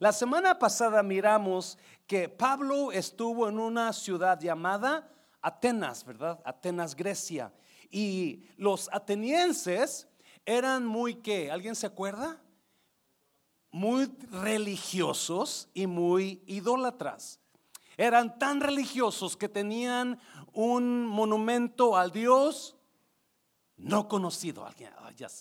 La semana pasada miramos que Pablo estuvo en una ciudad llamada Atenas, ¿verdad? Atenas, Grecia. Y los atenienses eran muy, ¿qué? ¿Alguien se acuerda? Muy religiosos y muy idólatras. Eran tan religiosos que tenían un monumento al Dios no conocido.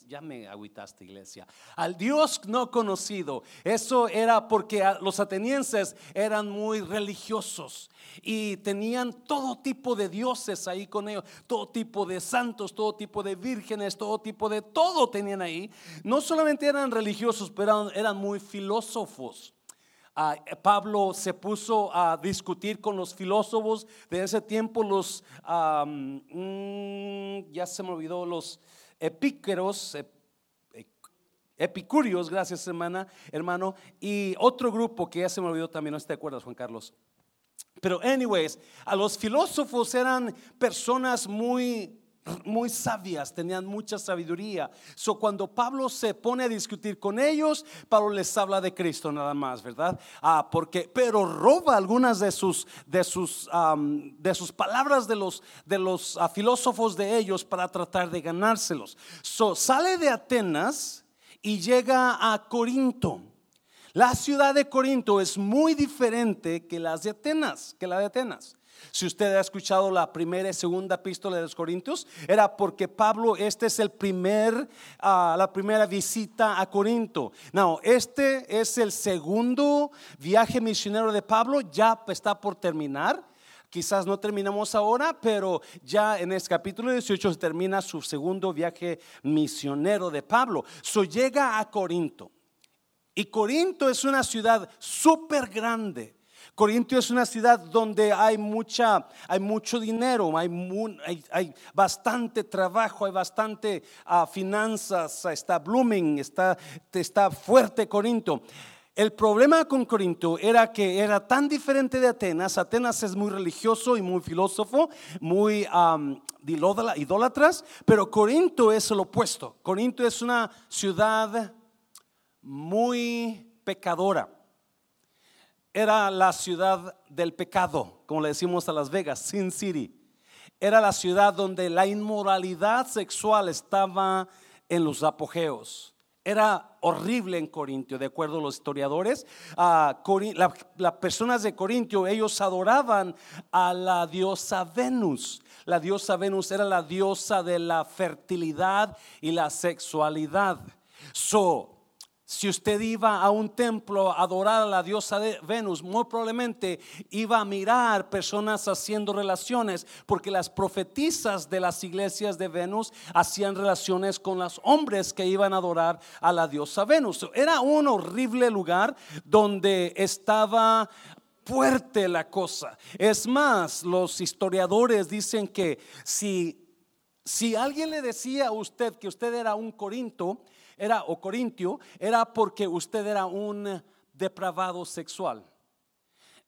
Ya, me agüitaste, iglesia. Al Dios no conocido. Eso era porque los atenienses eran muy religiosos y tenían todo tipo de dioses ahí con ellos, todo tipo de santos, todo tipo de vírgenes, todo tipo de todo tenían ahí. No solamente eran religiosos, pero eran muy filósofos. Pablo se puso a discutir con los filósofos de ese tiempo, los, mm, ya se me olvidó, los epíqueros, epicúreos, gracias hermana, hermano, y otro grupo que ya se me olvidó también, no te acuerdas Juan Carlos. Pero anyways, a los filósofos eran personas muy muy sabias, tenían mucha sabiduría. So cuando Pablo se pone a discutir con ellos, Pablo les habla de Cristo nada más, ¿verdad? Ah, porque pero roba algunas de sus de sus de sus palabras de los de los ah, filósofos de ellos para tratar de ganárselos. So sale de Atenas y llega a Corinto. La ciudad de Corinto es muy diferente que las de Atenas, que la de Atenas. Si usted ha escuchado la primera y segunda epístola de los Corintios, era porque Pablo, este es el primer, ah, la primera visita a Corinto. No, este es el segundo viaje misionero de Pablo, ya está por terminar. Quizás no terminamos ahora, pero ya en el capítulo 18 termina su segundo viaje misionero de Pablo. So llega a Corinto. Y Corinto es una ciudad súper grande Corintio es una ciudad donde hay mucha, hay mucho dinero, hay, bastante trabajo, hay bastante ah, finanzas, está blooming, está, está fuerte Corinto. El problema con Corinto era que era tan diferente de Atenas. Atenas es muy religioso y muy filósofo, muy um, idólatras, pero Corinto es lo opuesto. Corinto es una ciudad muy pecadora era la ciudad del pecado, como le decimos a Las Vegas, Sin City. Era la ciudad donde la inmoralidad sexual estaba en los apogeos. Era horrible en Corintio, de acuerdo a los historiadores. las personas de Corintio, ellos adoraban a la diosa Venus. La diosa Venus era la diosa de la fertilidad y la sexualidad. So, si usted iba a un templo a adorar a la diosa de Venus, muy probablemente iba a mirar personas haciendo relaciones, porque las profetisas de las iglesias de Venus hacían relaciones con los hombres que iban a adorar a la diosa Venus. Era un horrible lugar donde estaba fuerte la cosa. Es más, los historiadores dicen que si, si alguien le decía a usted que usted era un corinto, era o corintio, era porque usted era un depravado sexual.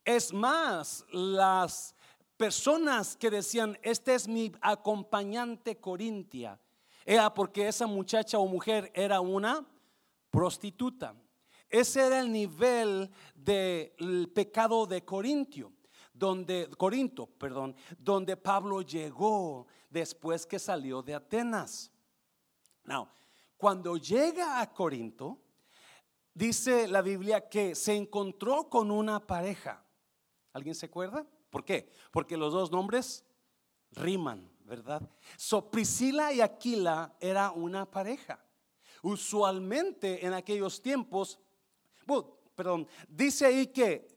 Es más, las personas que decían, este es mi acompañante corintia, era porque esa muchacha o mujer era una prostituta. Ese era el nivel del pecado de Corintio, donde Corinto, perdón, donde Pablo llegó después que salió de Atenas. Now, cuando llega a Corinto, dice la Biblia que se encontró con una pareja. ¿Alguien se acuerda? ¿Por qué? Porque los dos nombres riman, ¿verdad? So Priscila y Aquila era una pareja. Usualmente en aquellos tiempos, perdón, dice ahí que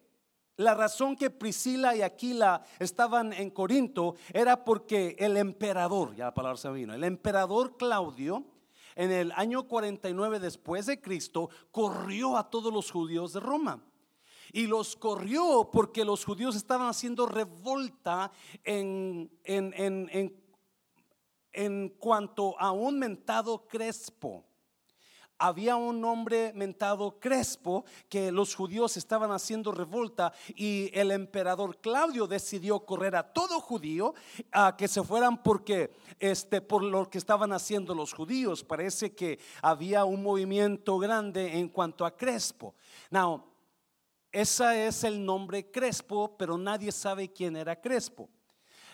la razón que Priscila y Aquila estaban en Corinto era porque el emperador, ya la palabra se vino, el emperador Claudio en el año 49 después de Cristo, corrió a todos los judíos de Roma. Y los corrió porque los judíos estaban haciendo revolta en, en, en, en cuanto a un mentado Crespo había un hombre mentado Crespo que los judíos estaban haciendo revolta y el emperador Claudio decidió correr a todo judío a que se fueran porque este por lo que estaban haciendo los judíos. Parece que había un movimiento grande en cuanto a Crespo. Now, ese es el nombre Crespo, pero nadie sabe quién era Crespo.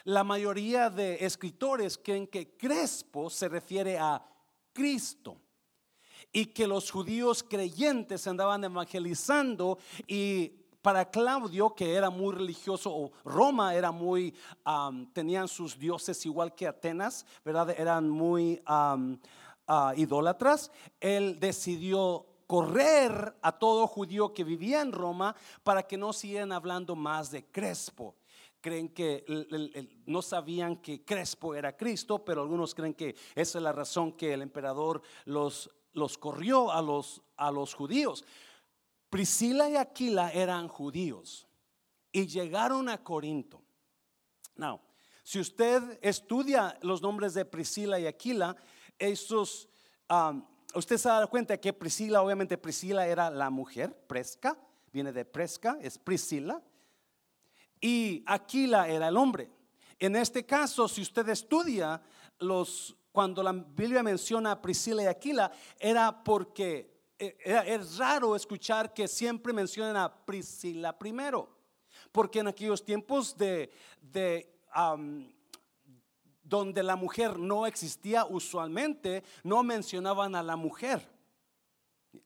La mayoría de escritores creen que Crespo se refiere a Cristo y que los judíos creyentes andaban evangelizando y para Claudio, que era muy religioso, o Roma era muy, tenían sus dioses igual que Atenas, ¿verdad? Eran muy ah, idólatras. Él decidió correr a todo judío que vivía en Roma para que no siguieran hablando más de Crespo. Creen que no sabían que Crespo era Cristo, pero algunos creen que esa es la razón que el emperador los, los corrió a los, a los judíos. Priscila y Aquila eran judíos y llegaron a Corinto. Now, si usted estudia los nombres de Priscila y Aquila, esos, um, usted se da cuenta que Priscila, obviamente Priscila era la mujer, Presca, viene de Presca, es Priscila, y Aquila era el hombre. En este caso, si usted estudia los, cuando la Biblia menciona a Priscila y Aquila, era porque eh, es raro escuchar que siempre mencionan a Priscila primero, porque en aquellos tiempos de, donde la mujer no existía usualmente, no mencionaban a la mujer,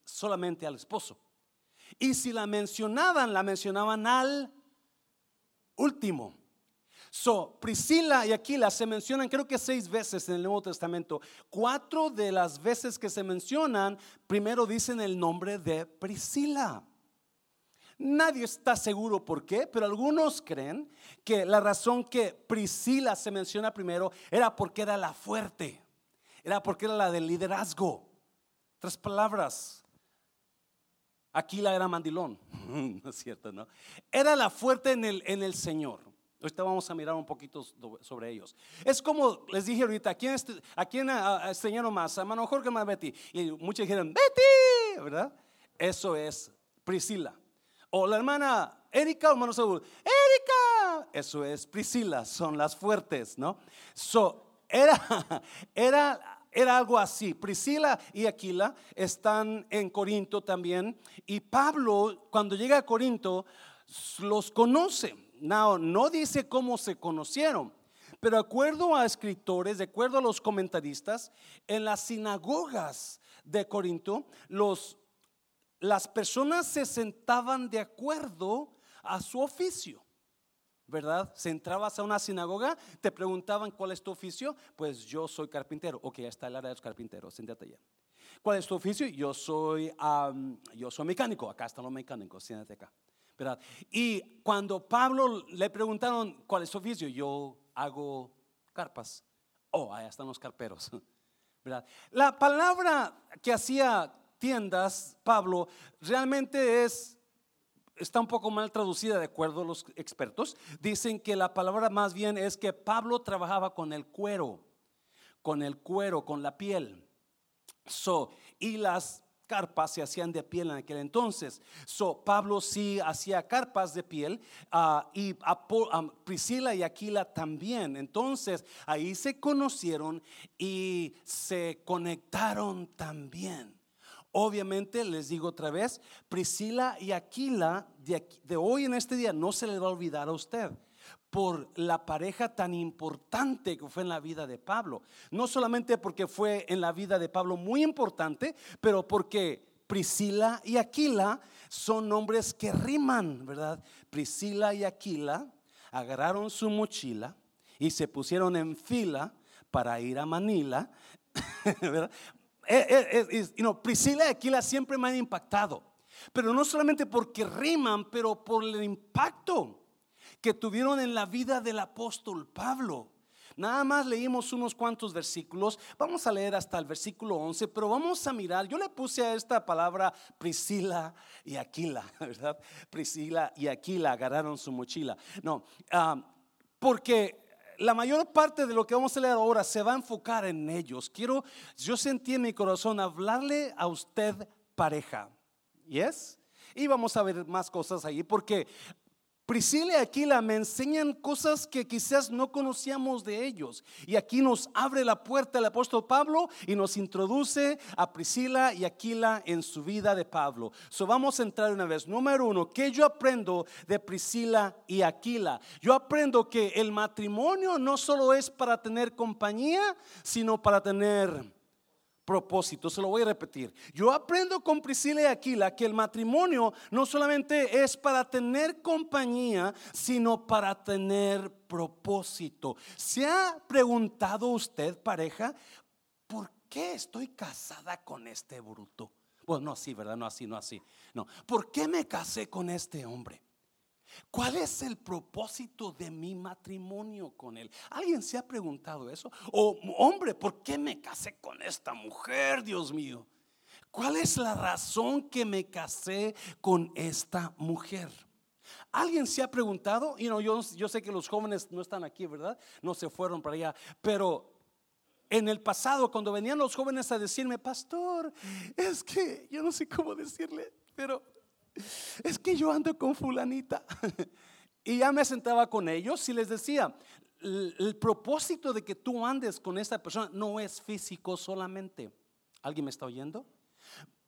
solamente al esposo. Y si la mencionaban, la mencionaban al último. So, Priscila y Aquila se mencionan creo que seis veces en el Nuevo Testamento. Cuatro de las veces que se mencionan, primero dicen el nombre de Priscila. Nadie está seguro por qué, pero algunos creen que la razón que Priscila se menciona primero era porque era la fuerte, era porque era la del liderazgo. Tres palabras. Aquila era mandilón, no es cierto, ¿no? Era la fuerte en el, en el Señor. Ahorita vamos a mirar un poquito sobre ellos. Es como les dije ahorita, ¿a quién, a quién enseñaron más? A hermano Jorge más Betty. Y muchos dijeron, Betty, ¿verdad? Eso es Priscila. O la hermana Erika o hermano Saúl, Erika. Eso es Priscila, son las fuertes, ¿no? So, era, era, era algo así. Priscila y Aquila están en Corinto también. Y Pablo, cuando llega a Corinto, los conoce no dice cómo se conocieron, pero de acuerdo a escritores, de acuerdo a los comentaristas, en las sinagogas de Corinto, los, las personas se sentaban de acuerdo a su oficio. ¿verdad? Se entrabas a una sinagoga, te preguntaban cuál es tu oficio, pues yo soy carpintero. Ok, está el área de los carpinteros, siéntate allá. ¿Cuál es tu oficio? Yo soy, yo soy mecánico, acá están los mecánicos, siéntate acá. Y cuando Pablo le preguntaron cuál es su oficio, yo hago carpas. Oh, allá están los carperos. ¿verdad? La palabra que hacía tiendas, Pablo, realmente es, está un poco mal traducida de acuerdo a los expertos. Dicen que la palabra más bien es que Pablo trabajaba con el cuero, con el cuero, con la piel. So, y las carpas se hacían de piel en aquel entonces. So, Pablo sí hacía carpas de piel ah, y Priscila y Aquila también. Entonces ahí se conocieron y se conectaron también. Obviamente, les digo otra vez, Priscila y Aquila de, de hoy en este día no se les va a olvidar a usted por la pareja tan importante que fue en la vida de Pablo. No solamente porque fue en la vida de Pablo muy importante, pero porque Priscila y Aquila son nombres que riman, ¿verdad? Priscila y Aquila agarraron su mochila y se pusieron en fila para ir a Manila, ¿verdad? Eh, eh, eh, Priscila y Aquila siempre me han impactado, pero no solamente porque riman, pero por el impacto que tuvieron en la vida del apóstol Pablo. Nada más leímos unos cuantos versículos. Vamos a leer hasta el versículo 11, pero vamos a mirar. Yo le puse a esta palabra Priscila y Aquila, ¿verdad? Priscila y Aquila agarraron su mochila. No, ah, porque la mayor parte de lo que vamos a leer ahora se va a enfocar en ellos. Quiero, yo sentí en mi corazón hablarle a usted pareja. ¿Yes? Y vamos a ver más cosas ahí porque Priscila y Aquila me enseñan cosas que quizás no conocíamos de ellos. Y aquí nos abre la puerta el apóstol Pablo y nos introduce a Priscila y Aquila en su vida de Pablo. So vamos a entrar una vez. Número uno, ¿qué yo aprendo de Priscila y Aquila? Yo aprendo que el matrimonio no solo es para tener compañía, sino para tener propósito. Se lo voy a repetir. Yo aprendo con Priscila y Aquila que el matrimonio no solamente es para tener compañía, sino para tener propósito. ¿Se ha preguntado usted, pareja, por qué estoy casada con este bruto? Bueno, no así, ¿verdad? No así, no así. No. ¿Por qué me casé con este hombre? ¿Cuál es el propósito de mi matrimonio con él? ¿Alguien se ha preguntado eso? O hombre, ¿por qué me casé con esta mujer, Dios mío? ¿Cuál es la razón que me casé con esta mujer? ¿Alguien se ha preguntado? Y no, yo, yo sé que los jóvenes no están aquí, ¿verdad? No se fueron para allá, pero en el pasado, cuando venían los jóvenes a decirme, pastor, es que yo no sé cómo decirle, pero es que yo ando con fulanita. Y ya me sentaba con ellos y les decía, el, propósito de que tú andes con esta persona no es físico solamente. ¿Alguien me está oyendo?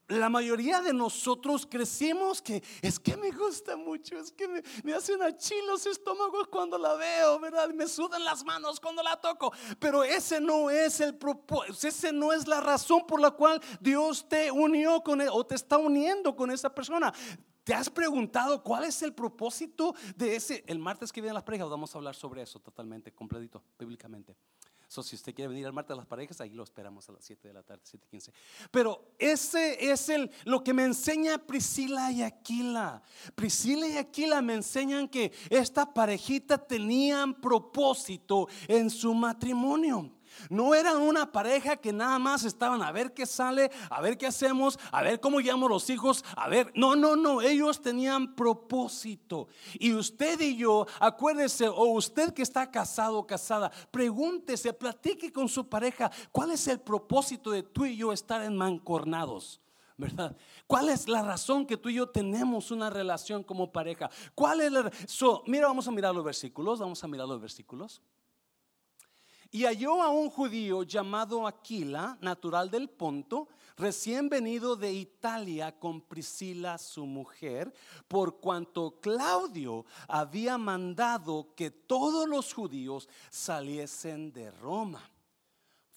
La mayoría de nosotros crecimos que es que me gusta mucho, es que me, me hace una chila los estómagos cuando la veo, ¿verdad? Me sudan las manos cuando la toco. Pero ese no es el propósito, ese no es la razón por la cual Dios te unió con él o te está uniendo con esa persona. ¿Te has preguntado cuál es el propósito de ese? El martes que viene las parejas vamos a hablar sobre eso totalmente, completito, bíblicamente. Si usted quiere venir al martes de las parejas, ahí lo esperamos a las 7 de la tarde, 7:15. Pero ese es el, lo que me enseña Priscila y Aquila. Priscila y Aquila me enseñan que esta parejita tenían propósito en su matrimonio. No eran una pareja que nada más estaban a ver qué sale, a ver qué hacemos, a ver cómo llamo los hijos, a ver. No, no, no, ellos tenían propósito. Y usted y yo, acuérdese, o usted que está casado o casada, pregúntese, platique con su pareja, ¿cuál es el propósito de tú y yo estar en mancornados? ¿verdad? ¿Cuál es la razón que tú y yo tenemos una relación como pareja? ¿Cuál es la Mira, vamos a mirar los versículos, vamos a mirar los versículos. Y halló a un judío llamado Aquila, natural del Ponto, recién venido de Italia con Priscila su mujer, por cuanto Claudio había mandado que todos los judíos saliesen de Roma.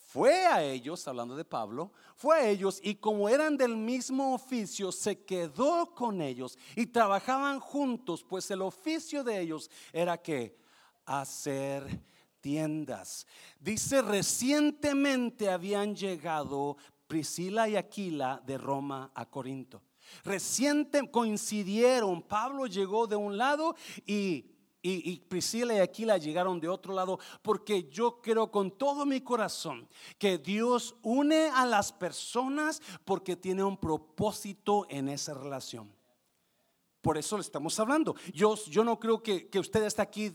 Fue a ellos, hablando de Pablo, fue a ellos y como eran del mismo oficio, se quedó con ellos y trabajaban juntos, pues el oficio de ellos era que hacer tiendas. Dice, recientemente habían llegado Priscila y Aquila de Roma a Corinto. Reciente coincidieron, Pablo llegó de un lado y, y, Priscila y Aquila llegaron de otro lado, porque yo creo con todo mi corazón que Dios une a las personas porque tiene un propósito en esa relación. Por eso le estamos hablando. Yo, yo no creo que, que usted está aquí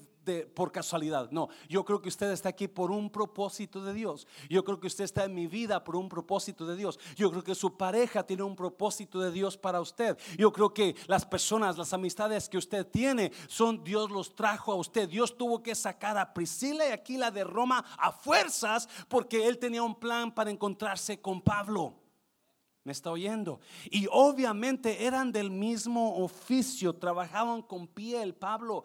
por casualidad. No, yo creo que usted está aquí por un propósito de Dios. Yo creo que usted está en mi vida por un propósito de Dios. Yo creo que su pareja tiene un propósito de Dios para usted. Yo creo que las personas, las amistades que usted tiene, son Dios los trajo a usted. Dios tuvo que sacar a Priscila y Aquila de Roma a fuerzas porque él tenía un plan para encontrarse con Pablo. ¿Me está oyendo? Y obviamente eran del mismo oficio, trabajaban con piel. Pablo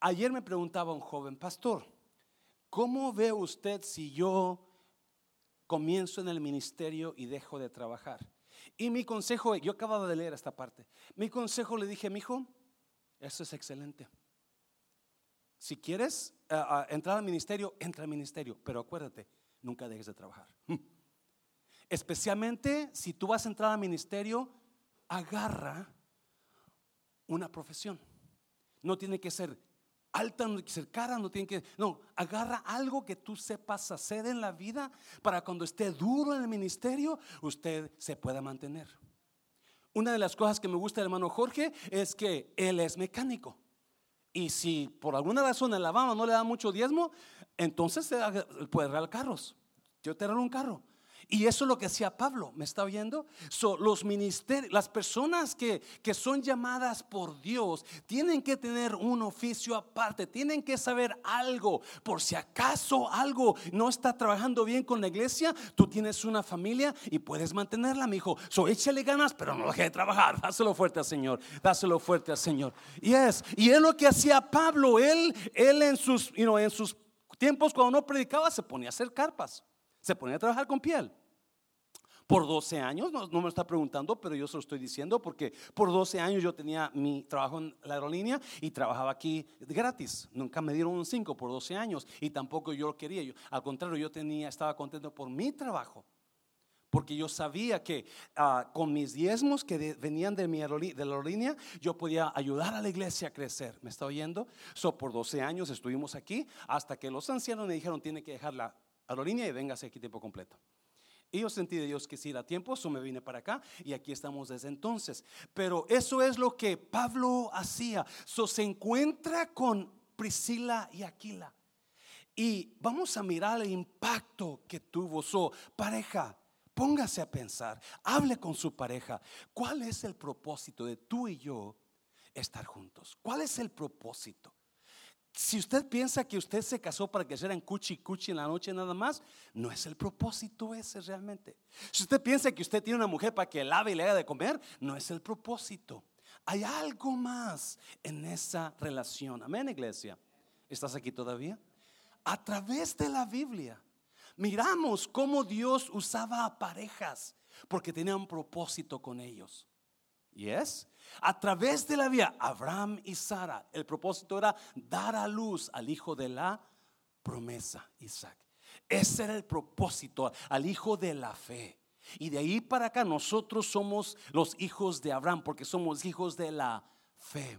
Ayer me preguntaba un joven, pastor, ¿cómo ve usted si yo comienzo en el ministerio y dejo de trabajar? Y mi consejo, yo acababa de leer esta parte, mi consejo le dije, mi hijo, eso es excelente. Si quieres eh, entrar al ministerio, entra al ministerio, pero acuérdate, nunca dejes de trabajar. Especialmente si tú vas a entrar al ministerio, agarra una profesión. No tiene que ser alta, cara, no tiene que... No, agarra algo que tú sepas hacer en la vida para cuando esté duro en el ministerio, usted se pueda mantener. Una de las cosas que me gusta hermano Jorge es que él es mecánico. Y si por alguna razón en Alabama no le da mucho diezmo, entonces puede arreglar carros. Yo te regalo un carro. Y eso es lo que hacía Pablo, ¿me está oyendo? los ministerios, las personas que, que son llamadas por Dios tienen que tener un oficio aparte, tienen que saber algo. Por si acaso algo no está trabajando bien con la iglesia, tú tienes una familia y puedes mantenerla, mi hijo. So, échale ganas, pero no deje de trabajar. Dáselo fuerte al Señor, dáselo fuerte al Señor. Yes. Y es lo que hacía Pablo. Él, él en sus, you know, en sus tiempos cuando no predicaba se ponía a hacer carpas. Se ponía a trabajar con piel. Por 12 años, no, me está preguntando, pero yo se lo estoy diciendo porque por 12 años yo tenía mi trabajo en la aerolínea y trabajaba aquí gratis. Nunca me dieron un 5 por 12 años y tampoco yo lo quería. Yo, al contrario, yo tenía, estaba contento por mi trabajo. Porque yo sabía que ah, con mis diezmos que venían de, mi de la aerolínea, yo podía ayudar a la iglesia a crecer. ¿Me está oyendo? So, por 12 años estuvimos aquí hasta que los ancianos me dijeron, tiene que dejar la aerolínea y véngase aquí tiempo completo. Y yo sentí de Dios que si era tiempo, eso me vine para acá y aquí estamos desde entonces. Pero eso es lo que Pablo hacía. So, se encuentra con Priscila y Aquila. Y vamos a mirar el impacto que tuvo su pareja. Póngase a pensar, hable con su pareja. ¿Cuál es el propósito de tú y yo estar juntos? ¿Cuál es el propósito? Si usted piensa que usted se casó para que en cuchi cuchi en la noche nada más, no es el propósito ese realmente. Si usted piensa que usted tiene una mujer para que lave y le haga de comer, no es el propósito. Hay algo más en esa relación. Amén, iglesia. ¿Estás aquí todavía? A través de la Biblia, miramos cómo Dios usaba a parejas porque tenía un propósito con ellos. Yes. A través de la vida, Abraham y Sara, el propósito era dar a luz al hijo de la promesa, Isaac. Ese era el propósito, al hijo de la fe. Y de ahí para acá nosotros somos los hijos de Abraham, porque somos hijos de la fe.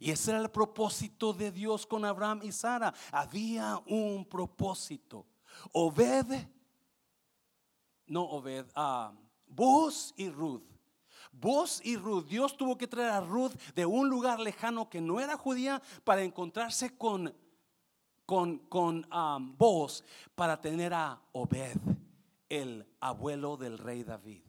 Y ese era el propósito de Dios con Abraham y Sara. Había un propósito. Obed, no Obed, ah, vos y Ruth Vos y Ruth, Dios tuvo que traer a Ruth de un lugar lejano que no era judía para encontrarse con, con, con vos para tener a Obed, el abuelo del rey David.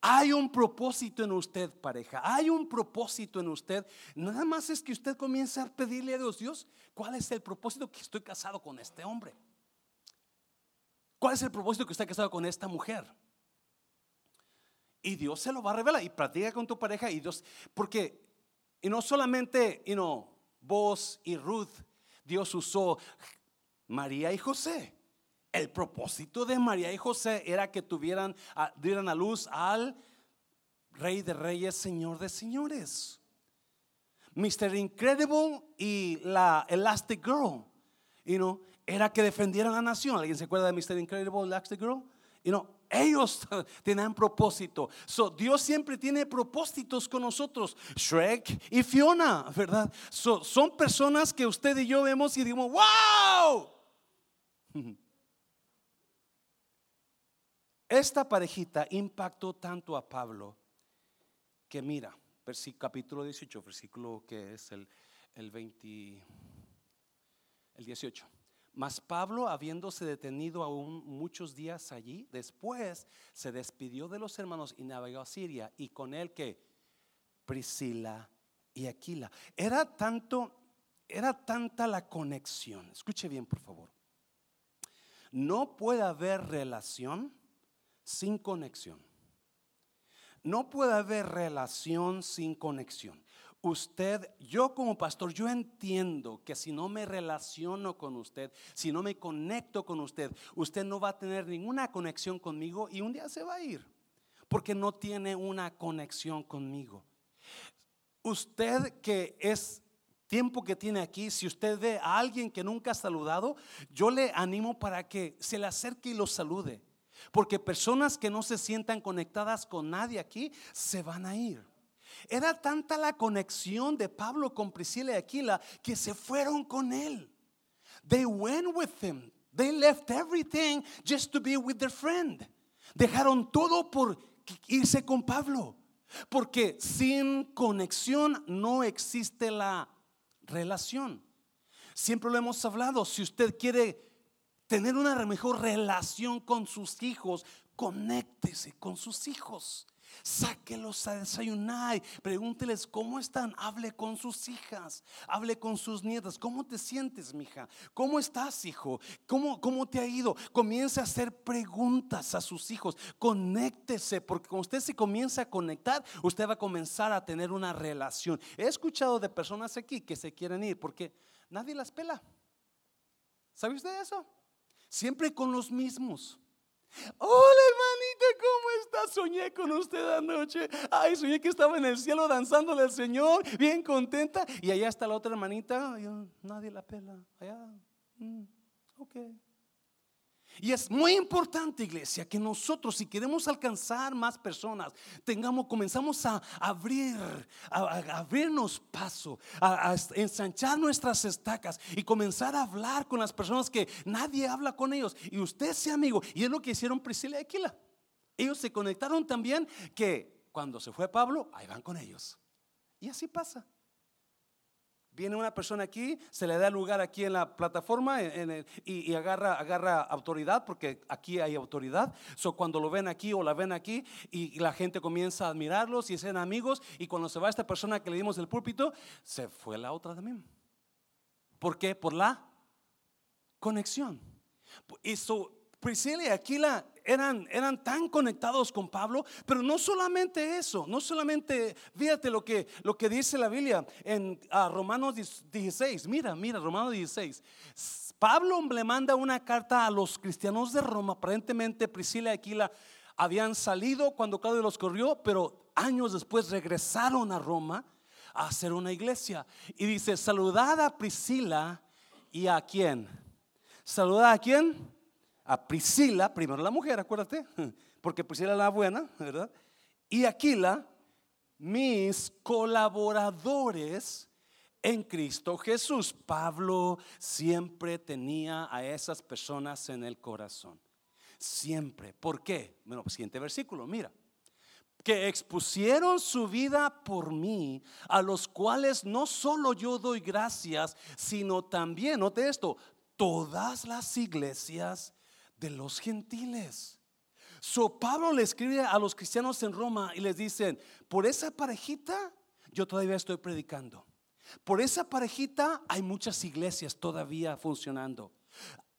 Hay un propósito en usted, pareja. Hay un propósito en usted. Nada más es que usted comience a pedirle a Dios, Dios, ¿cuál es el propósito que estoy casado con este hombre? ¿Cuál es el propósito que está casado con esta mujer? Y Dios se lo va a revelar y practica con tu pareja y Dios, porque y no solamente, you know, vos y Ruth, Dios usó María y José. El propósito de María y José era que tuvieran, dieran a luz al Rey de Reyes, Señor de Señores. Mr. Incredible y la Elastic Girl, you know, era que defendieran la nación. ¿Alguien se acuerda de Mr. Incredible, Elastic Girl? You know, ellos tienen propósito. So, Dios siempre tiene propósitos con nosotros. Shrek y Fiona, ¿verdad? son personas que usted y yo vemos y decimos, wow. Esta parejita impactó tanto a Pablo que mira, capítulo 18, versículo que es el, el 20, el 18. Mas Pablo, habiéndose detenido aún muchos días allí, después se despidió de los hermanos y navegó a Siria, y con él que Priscila y Aquila. Era tanto, era tanta la conexión. Escuche bien, por favor. No puede haber relación sin conexión. No puede haber relación sin conexión usted, yo como pastor, yo entiendo que si no me relaciono con usted, si no me conecto con usted, usted no va a tener ninguna conexión conmigo y un día se va a ir, porque no tiene una conexión conmigo. Usted que es tiempo que tiene aquí, si usted ve a alguien que nunca ha saludado, yo le animo para que se le acerque y lo salude. Porque personas que no se sientan conectadas con nadie aquí se van a ir. Era tanta la conexión de Pablo con Priscila y Aquila que se fueron con él. They went with him. They left everything just to be with their friend. Dejaron todo por irse con Pablo. Porque sin conexión no existe la relación. Siempre lo hemos hablado. Si usted quiere tener una mejor relación con sus hijos, conéctese con sus hijos. Sáquelos a desayunar, pregúnteles cómo están, hable con sus hijas, hable con sus nietas, ¿cómo te sientes, mija? ¿Cómo estás, hijo? ¿Cómo, cómo te ha ido? Comience a hacer preguntas a sus hijos, conéctese, porque cuando usted se comienza a conectar, usted va a comenzar a tener una relación. He escuchado de personas aquí que se quieren ir porque nadie las pela. ¿Sabe usted eso? Siempre con los mismos. Hola hermanita, ¿cómo está? Soñé con usted anoche. Ay, soñé que estaba en el cielo danzándole al Señor, bien contenta. Y allá está la otra hermanita. nadie la pela. Allá. Mm, ok. Y es muy importante, iglesia, que nosotros, si queremos alcanzar más personas, tengamos, comenzamos a abrir, a, abrirnos paso, a, ensanchar nuestras estacas y comenzar a hablar con las personas que nadie habla con ellos. Y usted sea amigo. Y es lo que hicieron Priscila y Aquila. Ellos se conectaron también que cuando se fue Pablo, ahí van con ellos. Y así pasa. Viene una persona aquí, se le da lugar aquí en la plataforma y, agarra, agarra autoridad, porque aquí hay autoridad. So, cuando lo ven aquí o la ven aquí, y, la gente comienza a admirarlos y sean amigos, y cuando se va esta persona que le dimos el púlpito, se fue la otra también. ¿Por qué? Por la conexión. Y so, Priscila y Aquila eran, eran tan conectados con Pablo, pero no solamente eso, no solamente, fíjate lo que, lo que dice la Biblia en Romanos 16, mira, mira, Romanos 16. Pablo le manda una carta a los cristianos de Roma, aparentemente Priscila y Aquila habían salido cuando Claudio los corrió, pero años después regresaron a Roma a hacer una iglesia. Y dice, saludad a Priscila y a quién. Saludad a quién a Priscila, primero la mujer, acuérdate, porque Priscila es la buena, ¿verdad? Y Aquila, mis colaboradores en Cristo Jesús. Pablo siempre tenía a esas personas en el corazón. Siempre. ¿Por qué? Bueno, siguiente versículo, mira. Que expusieron su vida por mí, a los cuales no solo yo doy gracias, sino también, note esto, todas las iglesias de los gentiles. So Pablo le escribe a los cristianos en Roma y les dicen, por esa parejita yo todavía estoy predicando. Por esa parejita hay muchas iglesias todavía funcionando.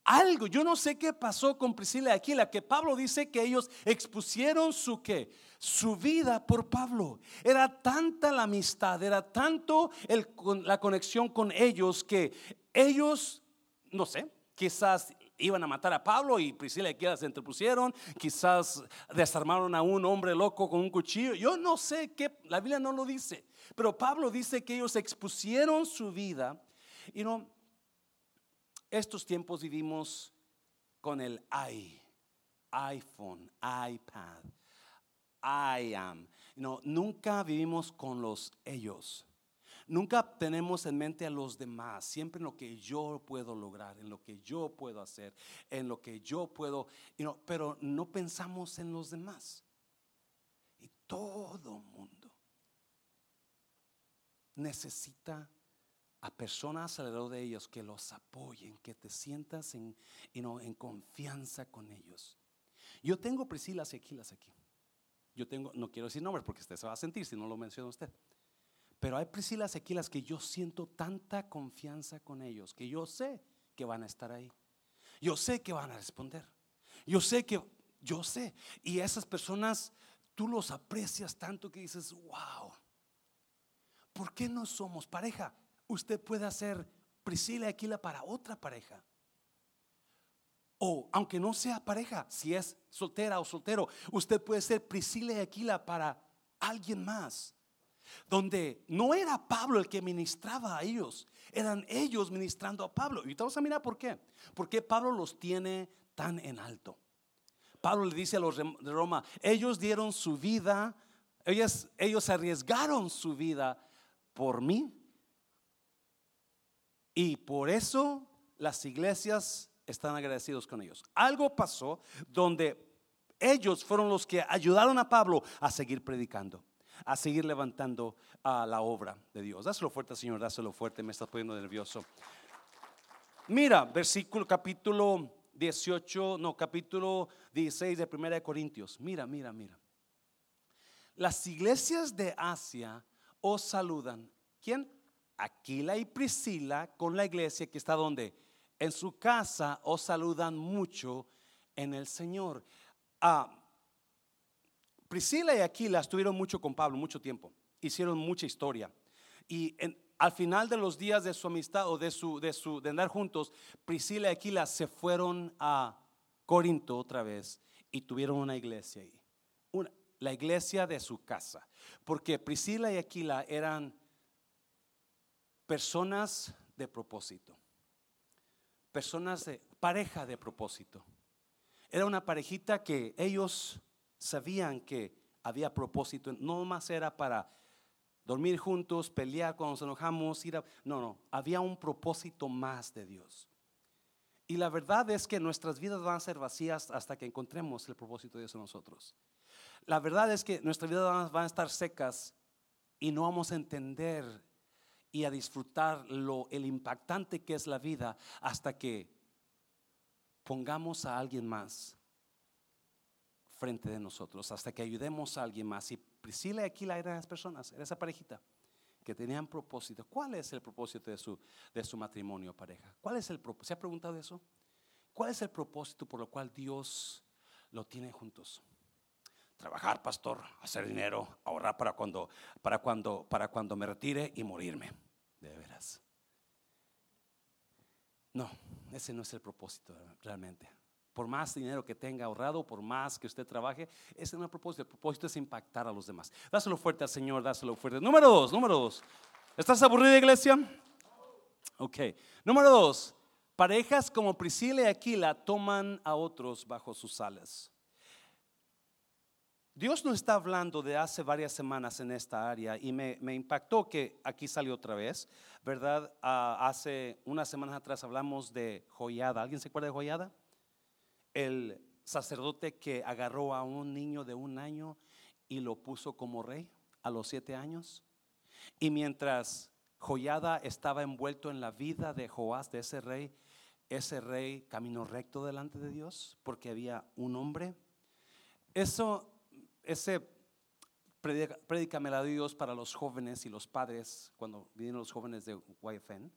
Algo, yo no sé qué pasó con Priscila y Aquila, que Pablo dice que ellos expusieron su qué, su vida por Pablo. Era tanta la amistad, era tanto el, la conexión con ellos que ellos, no sé, quizás iban a matar a Pablo y Priscila y Aquila se interpusieron, quizás desarmaron a un hombre loco con un cuchillo. Yo no sé qué, la Biblia no lo dice, pero Pablo dice que ellos expusieron su vida. Y no, estos tiempos vivimos con el i, iPhone, iPad, I am. No, nunca vivimos con los ellos. Nunca tenemos en mente a los demás, siempre en lo que yo puedo lograr, en lo que yo puedo hacer, en lo que yo puedo, pero no pensamos en los demás. Y todo mundo necesita a personas alrededor de ellos que los apoyen, que te sientas en, confianza con ellos. Yo tengo Priscilas y Aquilas aquí. Yo tengo, no quiero decir nombres porque usted se va a sentir si no lo menciona usted. Pero hay Priscilas y Aquilas que yo siento tanta confianza con ellos, que yo sé que van a estar ahí. Yo sé que van a responder. Yo sé que, yo sé. Y esas personas, tú los aprecias tanto que dices, wow, ¿por qué no somos pareja? Usted puede hacer Priscila y Aquila para otra pareja. O aunque no sea pareja, si es soltera o soltero, usted puede ser Priscila y Aquila para alguien más donde no era Pablo el que ministraba a ellos, eran ellos ministrando a Pablo. Y vamos a mirar por qué. Porque Pablo los tiene tan en alto. Pablo le dice a los de Roma, ellos dieron su vida, ellos, ellos arriesgaron su vida por mí. Y por eso las iglesias están agradecidos con ellos. Algo pasó donde ellos fueron los que ayudaron a Pablo a seguir predicando a seguir levantando a la obra de Dios. Dáselo fuerte, Señor, dáselo fuerte, me estás poniendo nervioso. Mira, versículo capítulo 18, no, capítulo 16 de Primera de Corintios. Mira, mira, mira. Las iglesias de Asia os saludan. ¿Quién? Aquila y Priscila con la iglesia que está donde? En su casa os saludan mucho en el Señor. Ah, Priscila y Aquila estuvieron mucho con Pablo, mucho tiempo. Hicieron mucha historia. Y al final de los días de su amistad o de su, de su de andar juntos, Priscila y Aquila se fueron a Corinto otra vez y tuvieron una iglesia ahí. Una, la iglesia de su casa. Porque Priscila y Aquila eran personas de propósito. Personas de pareja de propósito. Era una parejita que ellos sabían que había propósito. No más era para dormir juntos, pelear cuando nos enojamos, ir. No, no, había un propósito más de Dios. Y la verdad es que nuestras vidas van a ser vacías hasta que encontremos el propósito de Dios en nosotros. La verdad es que nuestras vidas van a estar secas y no vamos a entender y a disfrutar lo el impactante que es la vida hasta que pongamos a alguien más frente de nosotros, hasta que ayudemos a alguien más. Y Priscila y Aquila eran las personas, era esa parejita que tenían propósito. ¿Cuál es el propósito de su, de su matrimonio, pareja? ¿Cuál es el propósito? ¿Se ha preguntado eso? ¿Cuál es el propósito por lo cual Dios lo tiene juntos? Trabajar, pastor, hacer dinero, ahorrar para cuando, para cuando, para cuando me retire y morirme. De veras. No, ese no es el propósito realmente por más dinero que tenga ahorrado, por más que usted trabaje, ese es el propósito. El propósito es impactar a los demás. Dáselo fuerte al Señor, dáselo fuerte. Número dos, número dos. ¿Estás aburrida, iglesia? Ok. Número dos. Parejas como Priscila y Aquila toman a otros bajo sus alas. Dios nos está hablando de hace varias semanas en esta área y me, impactó que aquí salió otra vez, ¿verdad? Ah, hace unas semanas atrás hablamos de joyada. ¿Alguien se acuerda de joyada? El sacerdote que agarró a un niño de un año y lo puso como rey a los siete años. Y mientras Joyada estaba envuelto en la vida de Joás, de ese rey, ese rey caminó recto delante de Dios porque había un hombre. Eso, ese prédica me la dio Dios para los jóvenes y los padres cuando vinieron los jóvenes de YFN.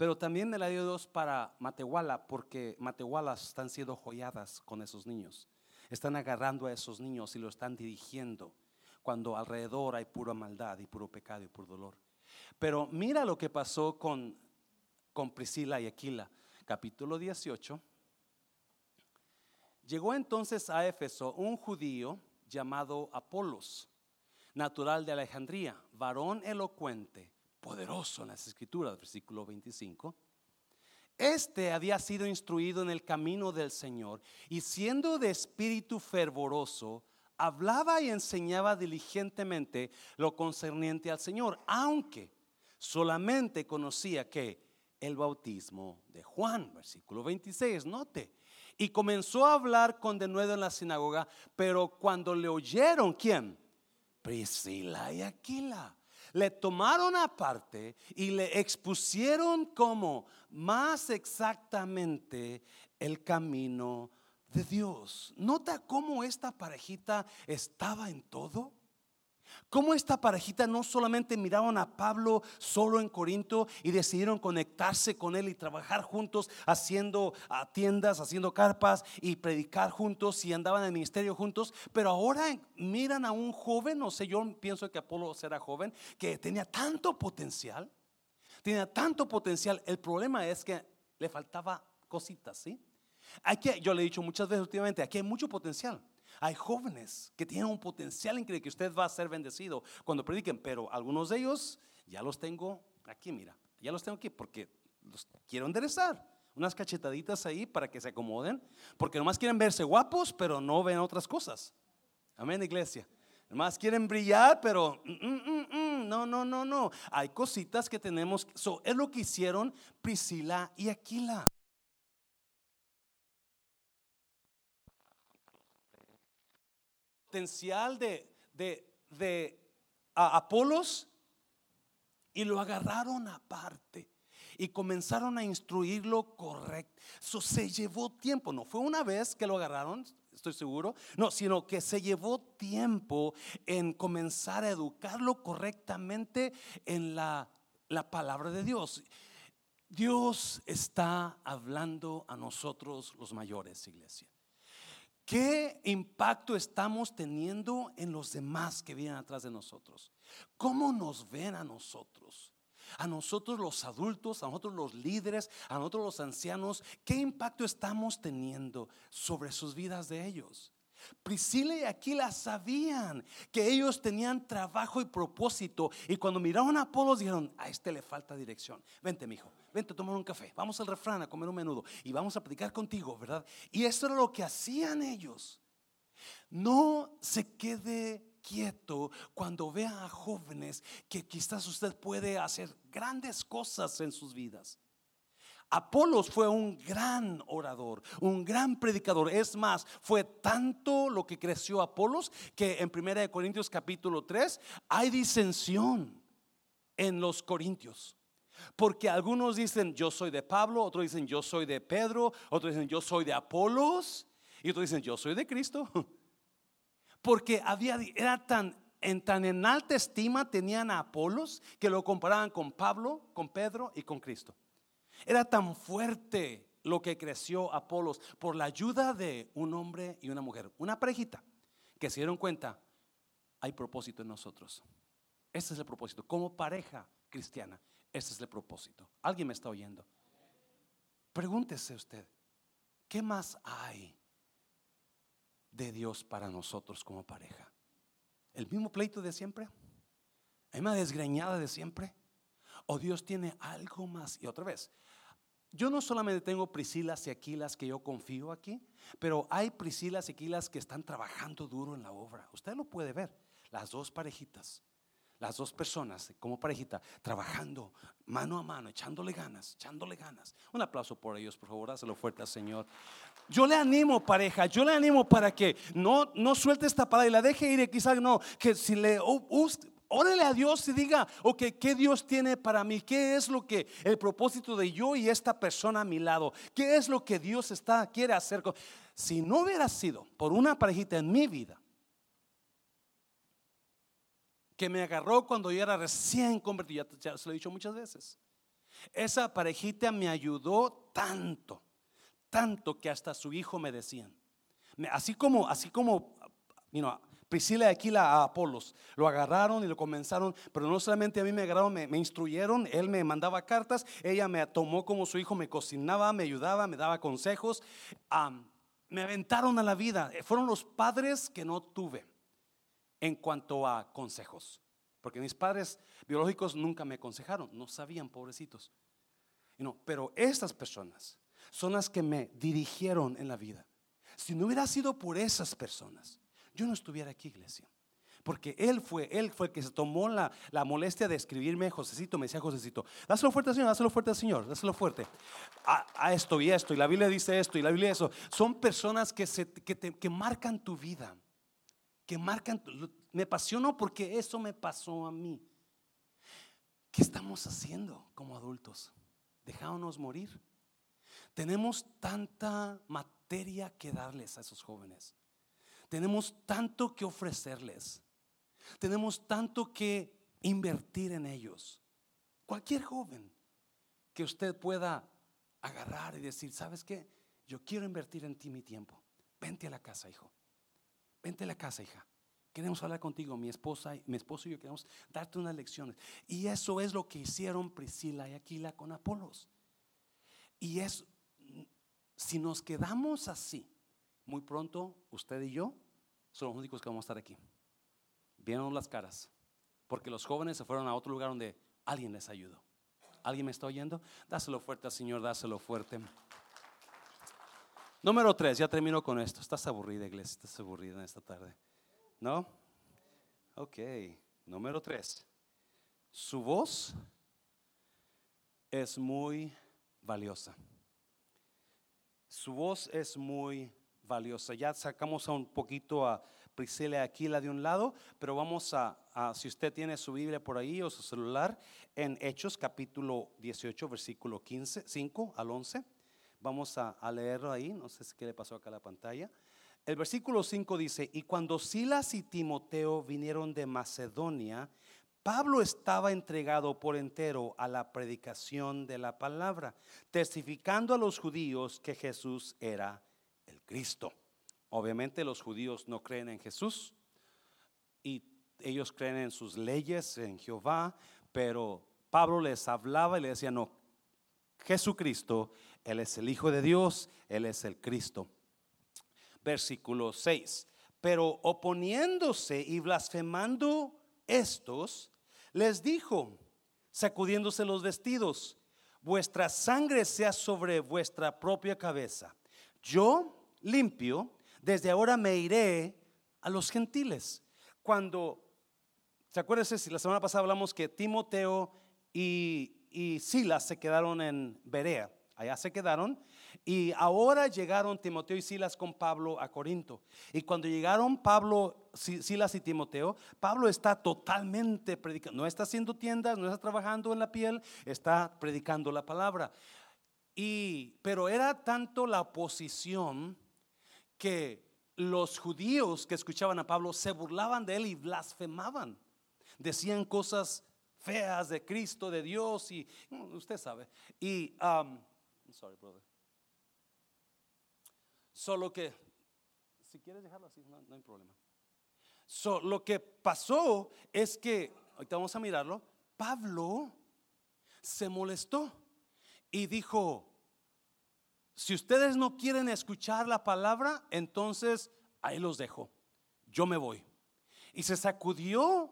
Pero también me la dio Dios para Matehuala, porque Matehualas están siendo joyadas con esos niños. Están agarrando a esos niños y lo están dirigiendo cuando alrededor hay pura maldad y puro pecado y puro dolor. Pero mira lo que pasó con, con Priscila y Aquila. Capítulo 18. Llegó entonces a Éfeso un judío llamado Apolos, natural de Alejandría, varón elocuente poderoso en las escrituras, versículo 25. Este había sido instruido en el camino del Señor y siendo de espíritu fervoroso, hablaba y enseñaba diligentemente lo concerniente al Señor, aunque solamente conocía que el bautismo de Juan, versículo 26, note. Y comenzó a hablar con denuedo en la sinagoga, pero cuando le oyeron, ¿quién? Priscila y Aquila le tomaron aparte y le expusieron como más exactamente el camino de Dios. Nota cómo esta parejita estaba en todo. Cómo esta parejita no solamente miraban a Pablo solo en Corinto y decidieron conectarse con él y trabajar juntos haciendo ah, tiendas, haciendo carpas y predicar juntos y andaban en el ministerio juntos, pero ahora miran a un joven, no sé, yo pienso que Apolo era joven, que tenía tanto potencial, tenía tanto potencial. El problema es que le faltaba cositas, ¿sí? Hay que, yo le he dicho muchas veces últimamente, aquí hay mucho potencial. Hay jóvenes que tienen un potencial increíble que usted va a ser bendecido cuando prediquen, pero algunos de ellos ya los tengo aquí, mira, ya los tengo aquí porque los quiero enderezar. Unas cachetaditas ahí para que se acomoden, porque nomás quieren verse guapos, pero no ven otras cosas. Amén, iglesia. Nomás quieren brillar, pero mm, mm, mm, no, no, no, no. Hay cositas que tenemos. es lo que hicieron Priscila y Aquila. Potencial de, de, Apolos y lo agarraron aparte. y comenzaron a instruirlo correcto. Eso se llevó tiempo, no fue una vez que lo agarraron, estoy seguro, no, sino que se llevó tiempo en comenzar a educarlo correctamente en la, la palabra de Dios. Dios está hablando a nosotros los mayores, iglesia. ¿Qué impacto estamos teniendo en los demás que vienen atrás de nosotros? ¿Cómo nos ven a nosotros? A nosotros los adultos, a nosotros los líderes, a nosotros los ancianos, ¿qué impacto estamos teniendo sobre sus vidas de ellos? Priscila y Aquila sabían que ellos tenían trabajo y propósito. Y cuando miraron a Apolos dijeron, a este le falta dirección. Vente, mijo, vente a tomar un café. Vamos al refrán a comer un menudo y vamos a platicar contigo, ¿verdad? Y eso era lo que hacían ellos. No se quede quieto cuando vea a jóvenes que quizás usted puede hacer grandes cosas en sus vidas. Apolos fue un gran orador, un gran predicador. Es más, fue tanto lo que creció Apolos que en 1 Corintios capítulo 3 hay disensión en los corintios. Porque algunos dicen yo soy de Pablo, otros dicen yo soy de Pedro, otros dicen yo soy de Apolos y otros dicen yo soy de Cristo. Porque había era tan en tan en alta estima tenían a Apolos que lo comparaban con Pablo, con Pedro y con Cristo. Era tan fuerte lo que creció Apolos por la ayuda de un hombre y una mujer, una parejita, que se dieron cuenta, hay propósito en nosotros. Ese es el propósito. Como pareja cristiana, ese es el propósito. ¿Alguien me está oyendo? Pregúntese usted, ¿qué más hay de Dios para nosotros como pareja? ¿El mismo pleito de siempre? ¿La misma desgreñada de siempre? ¿O Dios tiene algo más? Y otra vez, yo no solamente tengo Priscilas y Aquilas que yo confío aquí, pero hay Priscilas y Aquilas que están trabajando duro en la obra. Usted lo puede ver, las dos parejitas, las dos personas como parejita, trabajando mano a mano, echándole ganas, echándole ganas. Un aplauso por ellos, por favor, hazlo fuerte al Señor. Yo le animo, pareja, yo le animo para que no, no suelte esta palabra y la deje ir. Quizás no, que si le órele a Dios y diga, ok, ¿qué Dios tiene para mí? ¿Qué es lo que el propósito de yo y esta persona a mi lado? ¿Qué es lo que Dios está quiere hacer? Si no hubiera sido por una parejita en mi vida que me agarró cuando yo era recién convertido, ya, se lo he dicho muchas veces. Esa parejita me ayudó tanto, tanto que hasta su hijo me decían. Así como, así como, you Priscila y Aquila a Apolos. Lo agarraron y lo comenzaron, pero no solamente a mí me agarraron, me, instruyeron, él me mandaba cartas, ella me tomó como su hijo, me cocinaba, me ayudaba, me daba consejos. me aventaron a la vida. Fueron los padres que no tuve en cuanto a consejos. Porque mis padres biológicos nunca me aconsejaron, no sabían, pobrecitos. No, pero estas personas son las que me dirigieron en la vida. Si no hubiera sido por esas personas, yo no estuviera aquí, iglesia. Porque él fue, él fue el que se tomó la, molestia de escribirme, Josecito, me decía Josecito, dáselo fuerte al Señor, dáselo fuerte al Señor, dáselo fuerte. A, esto y esto, y la Biblia dice esto, y la Biblia eso. Son personas que, se, que, marcan tu vida, que marcan, me apasionó porque eso me pasó a mí. ¿Qué estamos haciendo como adultos? Dejámonos morir. Tenemos tanta materia que darles a esos jóvenes. Tenemos tanto que ofrecerles. Tenemos tanto que invertir en ellos. Cualquier joven que usted pueda agarrar y decir, ¿sabes qué? Yo quiero invertir en ti mi tiempo. Vente a la casa, hijo. Vente a la casa, hija. Queremos hablar contigo, mi esposa, mi esposo y yo queremos darte unas lecciones. Y eso es lo que hicieron Priscila y Aquila con Apolos. Y es, si nos quedamos así, muy pronto usted y yo son los únicos que vamos a estar aquí. Vieron las caras, porque los jóvenes se fueron a otro lugar donde alguien les ayudó. ¿Alguien me está oyendo? Dáselo fuerte al Señor, dáselo fuerte. Número tres, ya termino con esto. Estás aburrida, iglesia, estás aburrida en esta tarde. ¿No? Ok, número tres. Su voz es muy valiosa. Su voz es muy valiosa. Ya sacamos a un poquito a Priscila Aquila de un lado, pero vamos a, si usted tiene su Biblia por ahí o su celular, en Hechos capítulo 18, versículo 15, 5 al 11. Vamos a, a leerlo ahí, no sé qué le pasó acá a la pantalla. El versículo 5 dice, y cuando Silas y Timoteo vinieron de Macedonia, Pablo estaba entregado por entero a la predicación de la palabra, testificando a los judíos que Jesús era Cristo. Obviamente los judíos no creen en Jesús y ellos creen en sus leyes, en Jehová, pero Pablo les hablaba y les decía, no, Jesucristo, Él es el Hijo de Dios, Él es el Cristo versículo 6. Pero oponiéndose y blasfemando estos, les dijo, sacudiéndose los vestidos, vuestra sangre sea sobre vuestra propia cabeza. Yo, limpio, desde ahora me iré a los gentiles. Cuando, ¿se acuerdan si la semana pasada hablamos que Timoteo y, y Silas se quedaron en Berea? Allá se quedaron y ahora llegaron Timoteo y Silas con Pablo a Corinto. Y cuando llegaron Pablo, Silas y Timoteo, Pablo está totalmente predicando. No está haciendo tiendas, no está trabajando en la piel, está predicando la palabra. Y, pero era tanto la oposición que los judíos que escuchaban a Pablo se burlaban de él y blasfemaban. Decían cosas feas de Cristo, de Dios y mm, usted sabe. Y, um, sorry, brother. Solo que, si quieres dejarlo así, no, hay problema. lo que pasó es que, ahorita vamos a mirarlo, Pablo se molestó y dijo, si ustedes no quieren escuchar la palabra, entonces ahí los dejo, yo me voy. Y se sacudió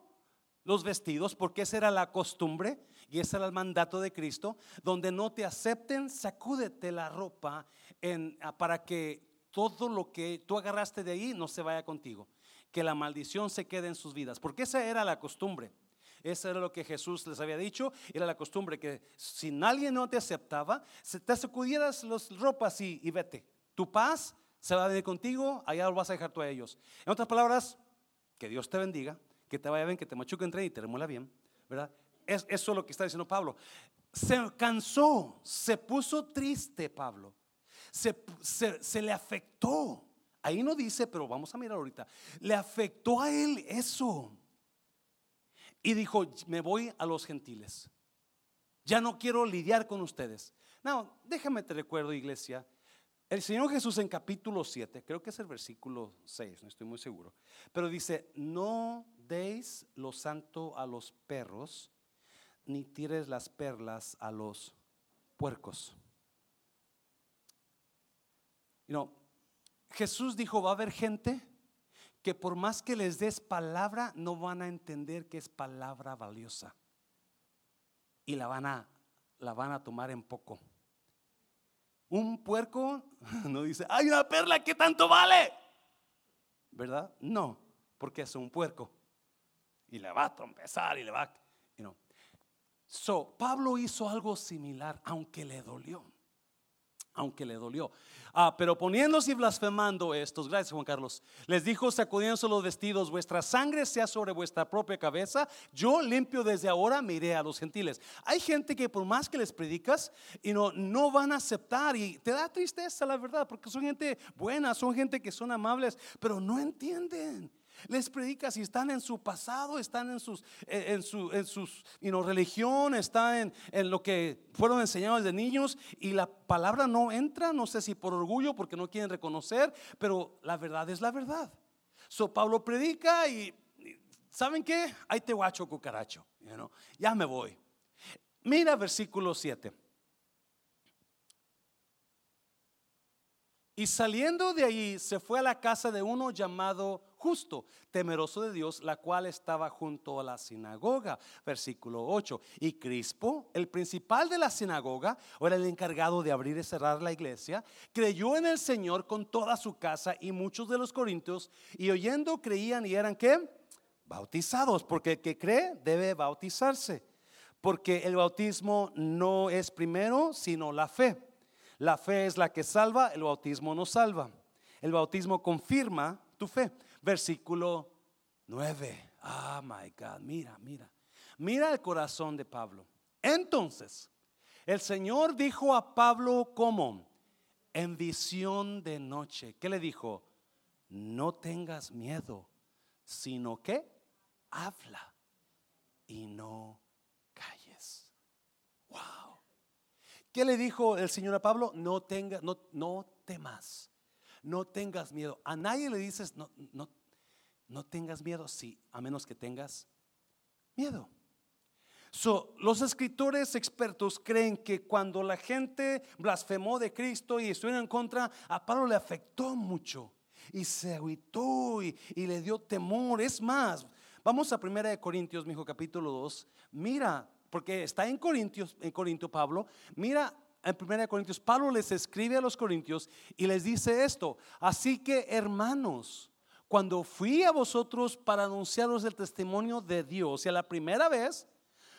los vestidos porque esa era la costumbre y ese era el mandato de Cristo, donde no te acepten, sacúdete la ropa en, para que todo lo que tú agarraste de ahí no se vaya contigo. Que la maldición se quede en sus vidas. Porque esa era la costumbre. Eso era lo que Jesús les había dicho. Era la costumbre que si nadie no te aceptaba, te sacudieras las ropas y, vete. Tu paz se va a ir contigo, allá lo vas a dejar tú a ellos. En otras palabras, que Dios te bendiga, que te vaya bien, que te machuque entre y te remuela bien. ¿Verdad? Es, eso es lo que está diciendo Pablo. Se cansó, se puso triste Pablo se, le afectó. Ahí no dice, pero vamos a mirar ahorita. Le afectó a él eso. Y dijo, me voy a los gentiles. Ya no quiero lidiar con ustedes. No, déjame te recuerdo, iglesia. El Señor Jesús en capítulo 7, creo que es el versículo 6, no estoy muy seguro, pero dice, no deis lo santo a los perros, ni tires las perlas a los puercos. You Jesús dijo, va a haber gente que por más que les des palabra, no van a entender que es palabra valiosa. Y la van a, la van a tomar en poco. Un puerco no dice, hay una perla que tanto vale. ¿Verdad? No, porque es un puerco. Y le va a trompezar y le va you know. So, Pablo hizo algo similar, aunque le dolió aunque le dolió. Ah, pero poniéndose y blasfemando estos, gracias Juan Carlos, les dijo sacudiéndose los vestidos, vuestra sangre sea sobre vuestra propia cabeza, yo limpio desde ahora, miré a los gentiles. Hay gente que por más que les predicas, y no, no van a aceptar y te da tristeza la verdad, porque son gente buena, son gente que son amables, pero no entienden. Les predica si están en su pasado, están en sus, en su, en sus religión, están en, lo que fueron enseñados de niños y la palabra no entra, no sé si por orgullo, porque no quieren reconocer, pero la verdad es la verdad. So Pablo predica y, ¿saben qué? Ahí te guacho cucaracho, ya me voy. Mira versículo 7. Y saliendo de ahí se fue a la casa de uno llamado justo, temeroso de Dios, la cual estaba junto a la sinagoga. Versículo 8. Y Crispo, el principal de la sinagoga, o era el encargado de abrir y cerrar la iglesia, creyó en el Señor con toda su casa y muchos de los corintios, y oyendo creían y eran qué? Bautizados, porque el que cree debe bautizarse, porque el bautismo no es primero, sino la fe. La fe es la que salva, el bautismo no salva. El bautismo confirma tu fe. Versículo 9. Ah, my God, mira, mira. Mira el corazón de Pablo. Entonces, el Señor dijo a Pablo como en visión de noche. ¿Qué le dijo? No tengas miedo, sino que habla y no calles. Wow. ¿Qué le dijo el Señor a Pablo? No tengas, no, no temas, no tengas miedo. A nadie le dices no, no, no tengas miedo, sí, a menos que tengas miedo. So, los escritores expertos creen que cuando la gente blasfemó de Cristo y estuvieron en contra, a Pablo le afectó mucho y se agüitó y, y le dio temor. Es más, vamos a 1 Corintios, mi hijo, capítulo 2. Mira, porque está en Corintios, en Corinto Pablo. Mira, en 1 Corintios, Pablo les escribe a los Corintios y les dice esto. Así que, hermanos, cuando fui a vosotros para anunciaros el testimonio de Dios, y a la primera vez,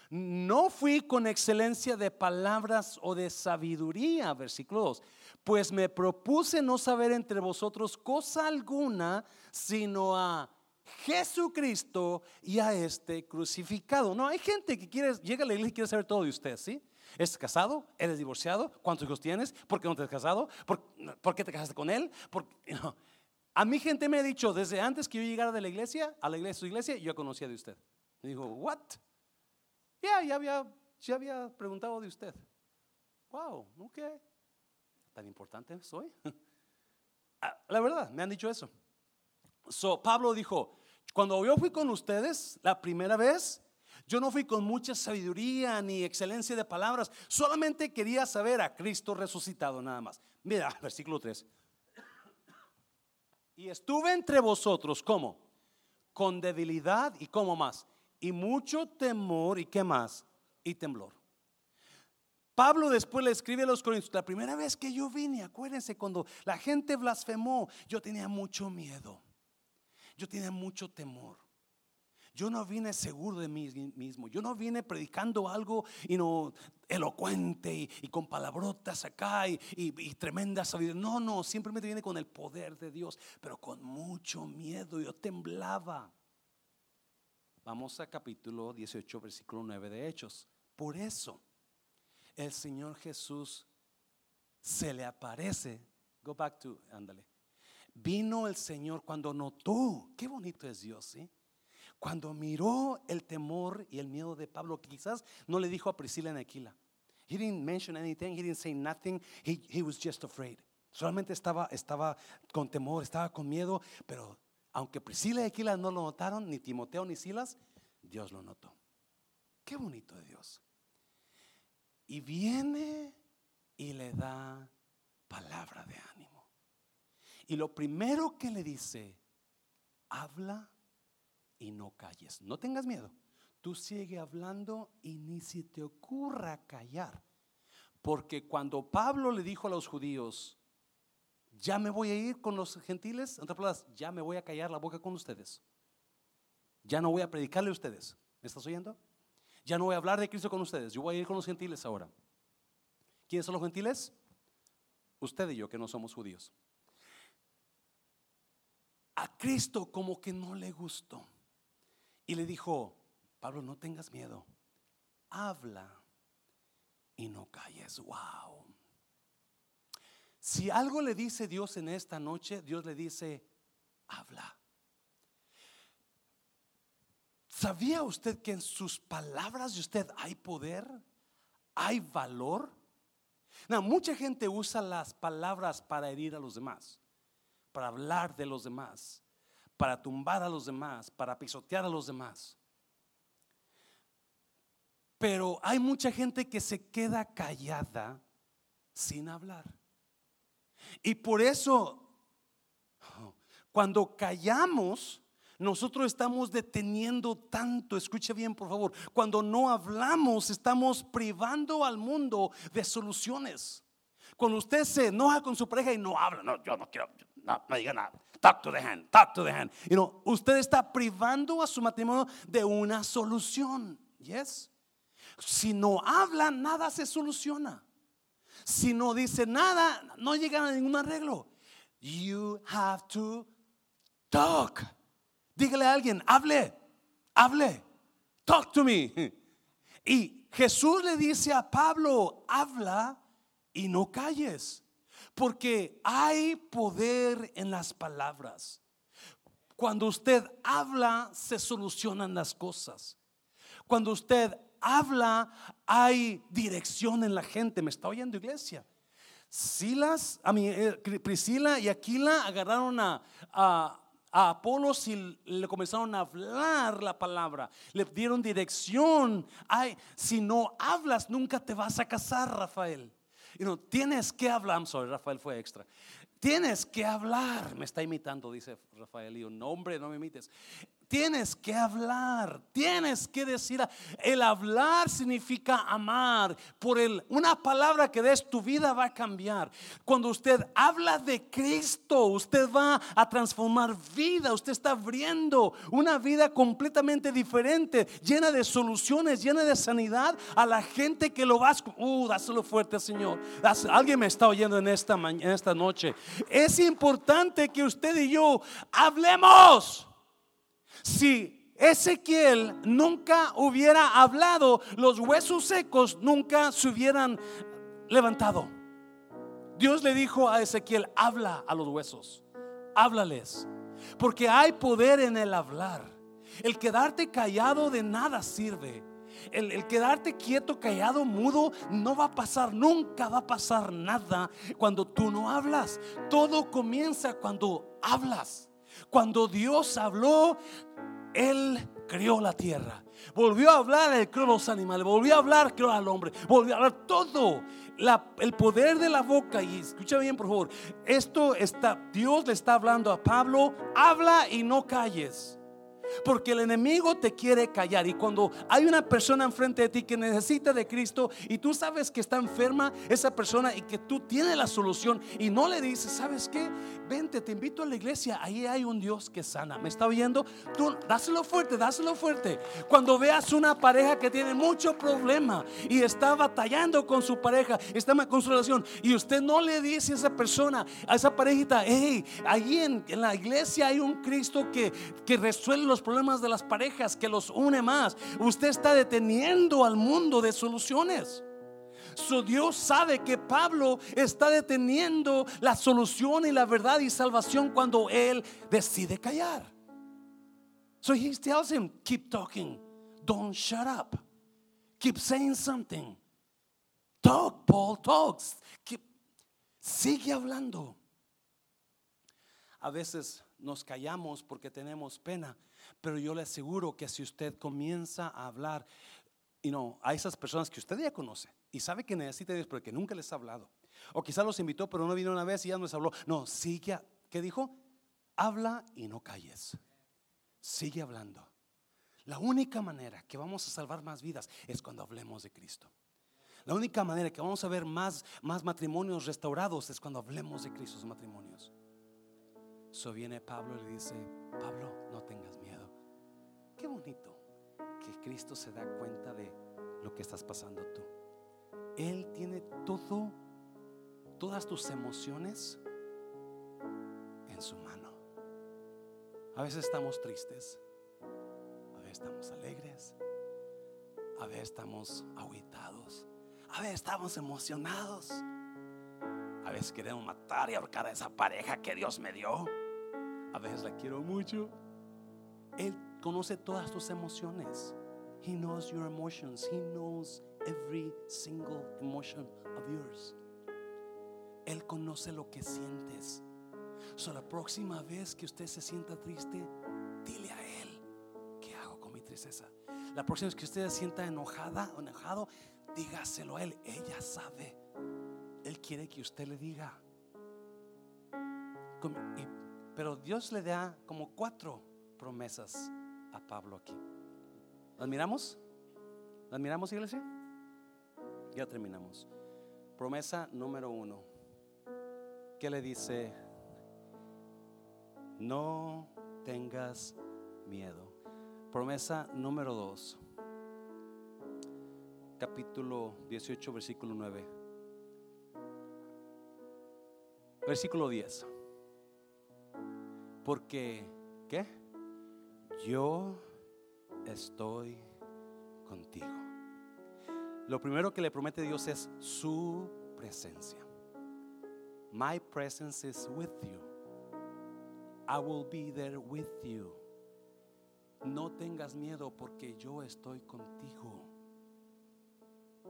no fui con excelencia de palabras o de sabiduría, versículo 2, pues me propuse no saber entre vosotros cosa alguna, sino a Jesucristo y a este crucificado. No, hay gente que quiere, llega a la iglesia y quiere saber todo de usted, ¿sí? ¿Es casado? ¿Eres divorciado? ¿Cuántos hijos tienes? ¿Por qué no te has casado? ¿Por, qué te casaste con él? A mi gente me ha dicho, desde antes que yo llegara de la iglesia, a la iglesia, su iglesia, yo conocía de usted. Me dijo, ¿what? Ya, ya había, ya había preguntado de usted. Wow, ok. Tan importante soy. Ah, la verdad, me han dicho eso. So, Pablo dijo, cuando yo fui con ustedes la primera vez, yo no fui con mucha sabiduría ni excelencia de palabras, solamente quería saber a Cristo resucitado nada más. Mira, versículo 3. Y estuve entre vosotros, ¿cómo? Con debilidad y ¿cómo más? y mucho temor y qué más, y temblor. Pablo después le escribe a los Corintios, la primera vez que yo vine, acuérdense, cuando la gente blasfemó, yo tenía mucho miedo, yo tenía mucho temor. Yo no vine seguro de mí mismo. Yo no vine predicando algo y no elocuente y, con palabrotas acá y, y, tremenda sabiduría. No, no, simplemente viene con el poder de Dios, pero con mucho miedo. Yo temblaba. Vamos a capítulo 18, versículo 9 de Hechos. Por eso el Señor Jesús se le aparece. Go back to, ándale. Vino el Señor cuando notó, qué bonito es Dios, ¿sí? Cuando miró el temor y el miedo de Pablo, quizás no le dijo a Priscila en Aquila. He didn't mention anything, he didn't say nothing, he, he was just afraid. Solamente estaba, estaba con temor, estaba con miedo, pero aunque Priscila y Aquila no lo notaron, ni Timoteo ni Silas, Dios lo notó. Qué bonito de Dios. Y viene y le da palabra de ánimo. Y lo primero que le dice, habla y no calles. No tengas miedo. Tú sigue hablando y ni si te ocurra callar. Porque cuando Pablo le dijo a los judíos, ya me voy a ir con los gentiles, en otras palabras, ya me voy a callar la boca con ustedes. Ya no voy a predicarle a ustedes. ¿Me estás oyendo? Ya no voy a hablar de Cristo con ustedes. Yo voy a ir con los gentiles ahora. ¿Quiénes son los gentiles? Usted y yo que no somos judíos. A Cristo como que no le gustó. Y le dijo, Pablo, no tengas miedo. Habla y no calles. Wow. Si algo le dice Dios en esta noche, Dios le dice, habla. ¿Sabía usted que en sus palabras de usted hay poder? ¿Hay valor? Mucha gente usa las palabras para herir a los demás, para hablar de los demás, para tumbar a los demás, para pisotear a los demás. Pero hay mucha gente que se queda callada sin hablar. Y por eso, cuando callamos, nosotros estamos deteniendo tanto, escuche bien por favor, cuando no hablamos estamos privando al mundo de soluciones. Cuando usted se enoja con su pareja y no habla, no, yo no quiero, no, no diga nada, talk to the hand, talk to the hand. You know, usted está privando a su matrimonio de una solución. Yes. Si no habla, nada se soluciona. Si no dice nada, no llega a ningún arreglo. You have to talk. Dígale a alguien, hable. hable. Talk to me. Y Jesús le dice a Pablo, habla y no calles, porque hay poder en las palabras. Cuando usted habla, se solucionan las cosas. Cuando usted habla, hay dirección en la gente. ¿Me está oyendo, iglesia? Silas, a mí, eh, Priscila y Aquila agarraron a, a, Apolos y le comenzaron a hablar la palabra. Le dieron dirección. Ay, si no hablas, nunca te vas a casar, Rafael. Y no, tienes que hablar. I'm sorry, Rafael fue extra. Tienes que hablar. Me está imitando, dice Rafael. Y no, hombre, no me imites. Tienes que hablar, tienes que decir. El hablar significa amar. Por el, una palabra que des, tu vida va a cambiar. Cuando usted habla de Cristo, usted va a transformar vida. Usted está abriendo una vida completamente diferente, llena de soluciones, llena de sanidad a la gente que lo va a. Uh, dáselo fuerte, Señor. Alguien me está oyendo en esta, en esta noche. Es importante que usted y yo hablemos. Si Ezequiel nunca hubiera hablado, los huesos secos nunca se hubieran levantado. Dios le dijo a Ezequiel, habla a los huesos, háblales, porque hay poder en el hablar. El quedarte callado de nada sirve. El, el, quedarte quieto, callado, mudo, no va a pasar, nunca va a pasar nada cuando tú no hablas. Todo comienza cuando hablas. Cuando Dios habló, Él creó la tierra. Volvió a hablar, Él creó los animales. Volvió a hablar, creó al hombre. Volvió a hablar todo. el poder de la boca. Y escucha bien, por favor. Esto está, Dios le está hablando a Pablo. Habla y no calles. Porque el enemigo te quiere callar. Y cuando hay una persona enfrente de ti que necesita de Cristo y tú sabes que está enferma esa persona y que tú tienes la solución y no le dices, ¿sabes qué? Vente, te invito a la iglesia. Ahí hay un Dios que sana. ¿Me está oyendo? Tú dáselo fuerte, dáselo fuerte. Cuando veas una pareja que tiene mucho problema y está batallando con su pareja, está con su relación y usted no le dice a esa persona, a esa parejita, hey, ahí en, en la iglesia hay un Cristo que, que resuelve los problemas de las parejas, que los une más. Usted está deteniendo al mundo de soluciones. Su Dios sabe que Pablo está deteniendo la solución y la verdad y salvación cuando él decide callar. So he tells him, keep talking, don't shut up, keep saying something. Talk, Paul, talks. sigue hablando. A veces nos callamos porque tenemos pena, pero yo le aseguro que si usted comienza a hablar, y no, a esas personas que usted ya conoce y sabe que necesita Dios, pero que nunca les ha hablado, o quizá los invitó, pero no vino una vez y ya no les habló. No, sigue, ¿qué dijo? Habla y no calles. Sigue hablando. La única manera que vamos a salvar más vidas es cuando hablemos de Cristo. La única manera que vamos a ver más, más matrimonios restaurados es cuando hablemos de Cristo, matrimonios. So viene Pablo y le dice, Pablo, no tengas miedo. Qué bonito que Cristo se da cuenta de lo que estás pasando tú. Él tiene todo, todas tus emociones en su mano. A veces estamos tristes, a veces estamos alegres, a veces estamos aguitados, a veces estamos emocionados, a veces queremos matar y ahorcar a esa pareja que Dios me dio. A veces la quiero mucho. Él conoce todas tus emociones. He knows your emotions. He knows every single emotion of yours. Él conoce lo que sientes. So la próxima vez que usted se sienta triste, dile a él, ¿qué hago con mi tristeza? La próxima vez que usted se sienta enojada o enojado, dígaselo a él. Ella sabe. Él quiere que usted le diga. Pero Dios le da como cuatro promesas Pablo aquí. ¿Las miramos? ¿Las miramos, iglesia? Ya terminamos. Promesa número uno. ¿Qué le dice? No tengas miedo. Promesa número dos. Capítulo 18, versículo 9. Versículo 10. Porque, ¿qué? Yo estoy contigo. Lo primero que le promete Dios es su presencia. My presence is with you. I will be there with you. No tengas miedo porque yo estoy contigo.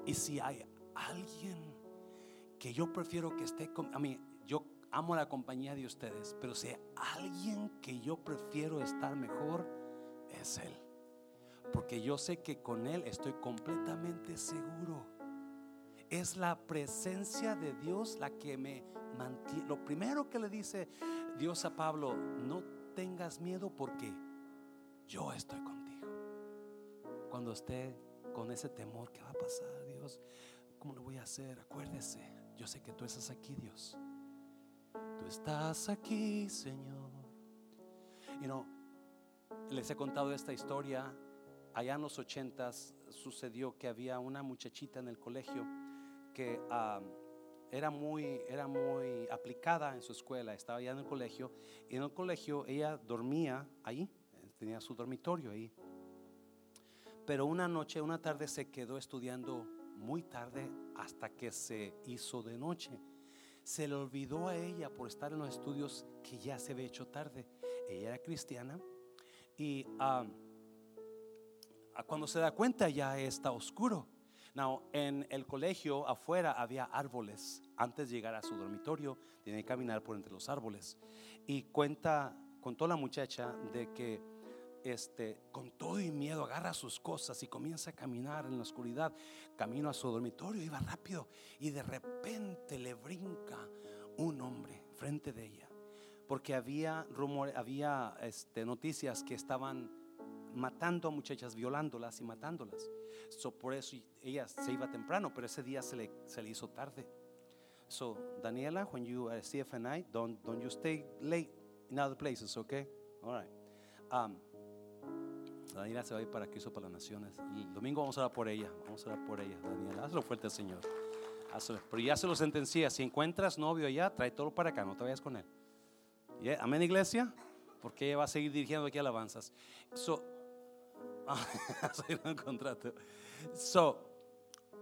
Y si hay alguien que yo prefiero que esté con a mí, yo amo la compañía de ustedes, pero si hay alguien que yo prefiero estar mejor es él. Porque yo sé que con él estoy completamente seguro. Es la presencia de Dios la que me mantiene. Lo primero que le dice Dios a Pablo, no tengas miedo porque yo estoy contigo. Cuando esté con ese temor, ¿qué va a pasar, Dios? ¿Cómo lo voy a hacer? Acuérdese, yo sé que tú estás aquí, Dios. Tú estás aquí, Señor. Y no, les he contado esta historia. Allá en los ochentas sucedió que había una muchachita en el colegio que ah, era, muy, era muy aplicada en su escuela. Estaba allá en el colegio. Y en el colegio ella dormía ahí tenía su dormitorio ahí. Pero una noche, una tarde se quedó estudiando muy tarde hasta que se hizo de noche. Se le olvidó a ella por estar en los estudios que ya se había hecho tarde. Ella era cristiana y cuando se da cuenta ya está oscuro. Now, en el colegio afuera había árboles. Antes de llegar a su dormitorio, tiene que caminar por entre los árboles. Y cuenta, contó la muchacha de que este, con todo y miedo, agarra sus cosas y comienza a caminar en la oscuridad, camino a su dormitorio, iba rápido y de repente le brinca un hombre frente de ella, porque había rumores, había este, noticias que estaban matando a muchachas, violándolas y matándolas. So, por eso ella se iba temprano, pero ese día se le, se le hizo tarde. So, Daniela, when you are at CFNI, don't, don't you stay late in other places, okay? All right. Um, Daniela se va a ir para Cristo para las Naciones. El domingo vamos a orar por ella. Vamos a orar por ella, Daniela. Hazlo fuerte al Señor. Pero ya se lo sentencia. Si encuentras novio allá, trae todo para acá. No te vayas con él. Amén, iglesia. Porque ella va a seguir dirigiendo aquí alabanzas. So, un contrato. So,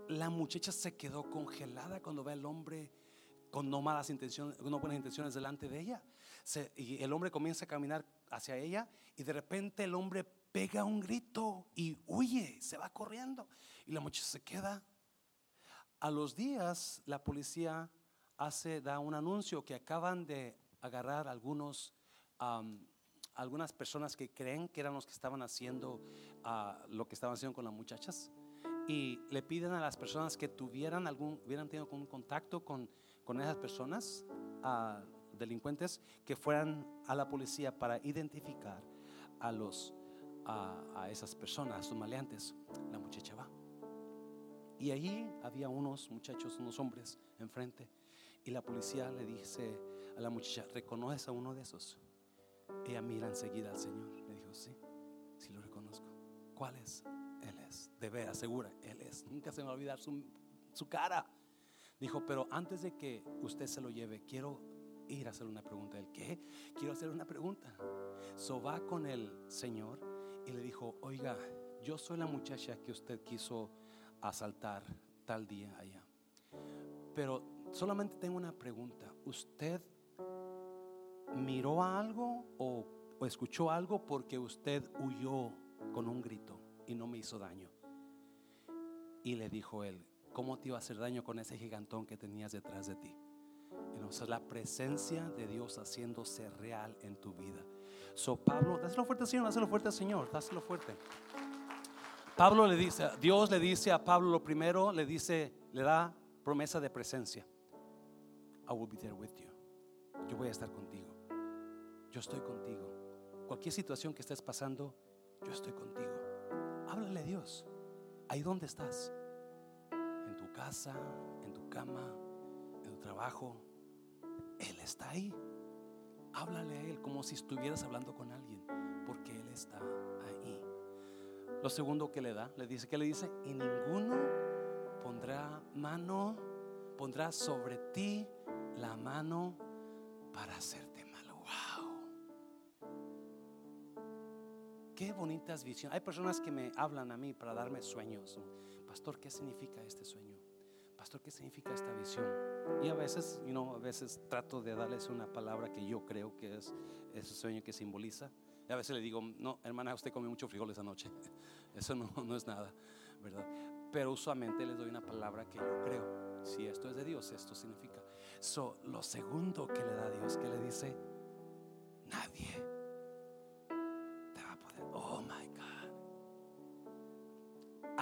la muchacha se quedó congelada cuando ve al hombre con no malas intenciones, no buenas intenciones delante de ella. y el hombre comienza a caminar hacia ella y de repente el hombre pega un grito y huye, se va corriendo. Y la muchacha se queda. A los días, la policía hace, da un anuncio que acaban de agarrar algunos, algunas personas que creen que eran los que estaban haciendo ah, lo que estaban haciendo con las muchachas. Y le piden a las personas que tuvieran algún, hubieran tenido algún contacto con, con esas personas, a delincuentes, que fueran a la policía para identificar a los a, esas personas, a esos maleantes, la muchacha va. Y allí había unos muchachos, unos hombres enfrente. Y la policía le dice a la muchacha, ¿reconoces a uno de esos? Ella mira enseguida al Señor. Le dijo, sí, sí lo reconozco. ¿Cuál es? Él es. De veras, segura, Él es. Nunca se me va a olvidar su, su cara. Dijo, pero antes de que usted se lo lleve, quiero ir a hacer una pregunta. ¿El qué? Quiero hacer una pregunta. So va con el Señor y le dijo, oiga, yo soy la muchacha que usted quiso asaltar tal día allá. Pero solamente tengo una pregunta. ¿Usted miró algo o, escuchó algo porque usted huyó con un grito y no me hizo daño? Y le dijo él, ¿cómo te iba a hacer daño con ese gigantón que tenías detrás de ti? Entonces la presencia de Dios haciéndose real en tu vida. So Pablo, dáselo fuerte Señor, dáselo fuerte Señor, dáselo fuerte. Pablo le dice, Dios le dice a Pablo lo primero, le dice, le da promesa de presencia. I will be there with you. Yo voy a estar contigo. Yo estoy contigo. Cualquier situación que estés pasando, yo estoy contigo. Háblale a Dios. Ahí donde estás. En tu casa, en tu cama, en tu trabajo. Él está ahí. Háblale a Él como si estuvieras hablando con alguien, porque Él está ahí. Lo segundo que le da, le dice, que le dice? Y ninguno pondrá mano, pondrá sobre ti la mano para hacerte qué bonitas visiones. Hay personas que me hablan a mí para darme sueños. Pastor, ¿qué significa este sueño? Pastor, ¿qué significa esta visión? Y a veces, you know, a veces trato de darles una palabra que yo creo que es ese sueño que simboliza. Y a veces le digo, no, hermana, usted comió mucho frijoles anoche. Eso no, no es nada, ¿verdad? Pero usualmente les doy una palabra que yo creo. Si esto es de Dios, esto significa. So, lo segundo que le da Dios, que le dice, nadie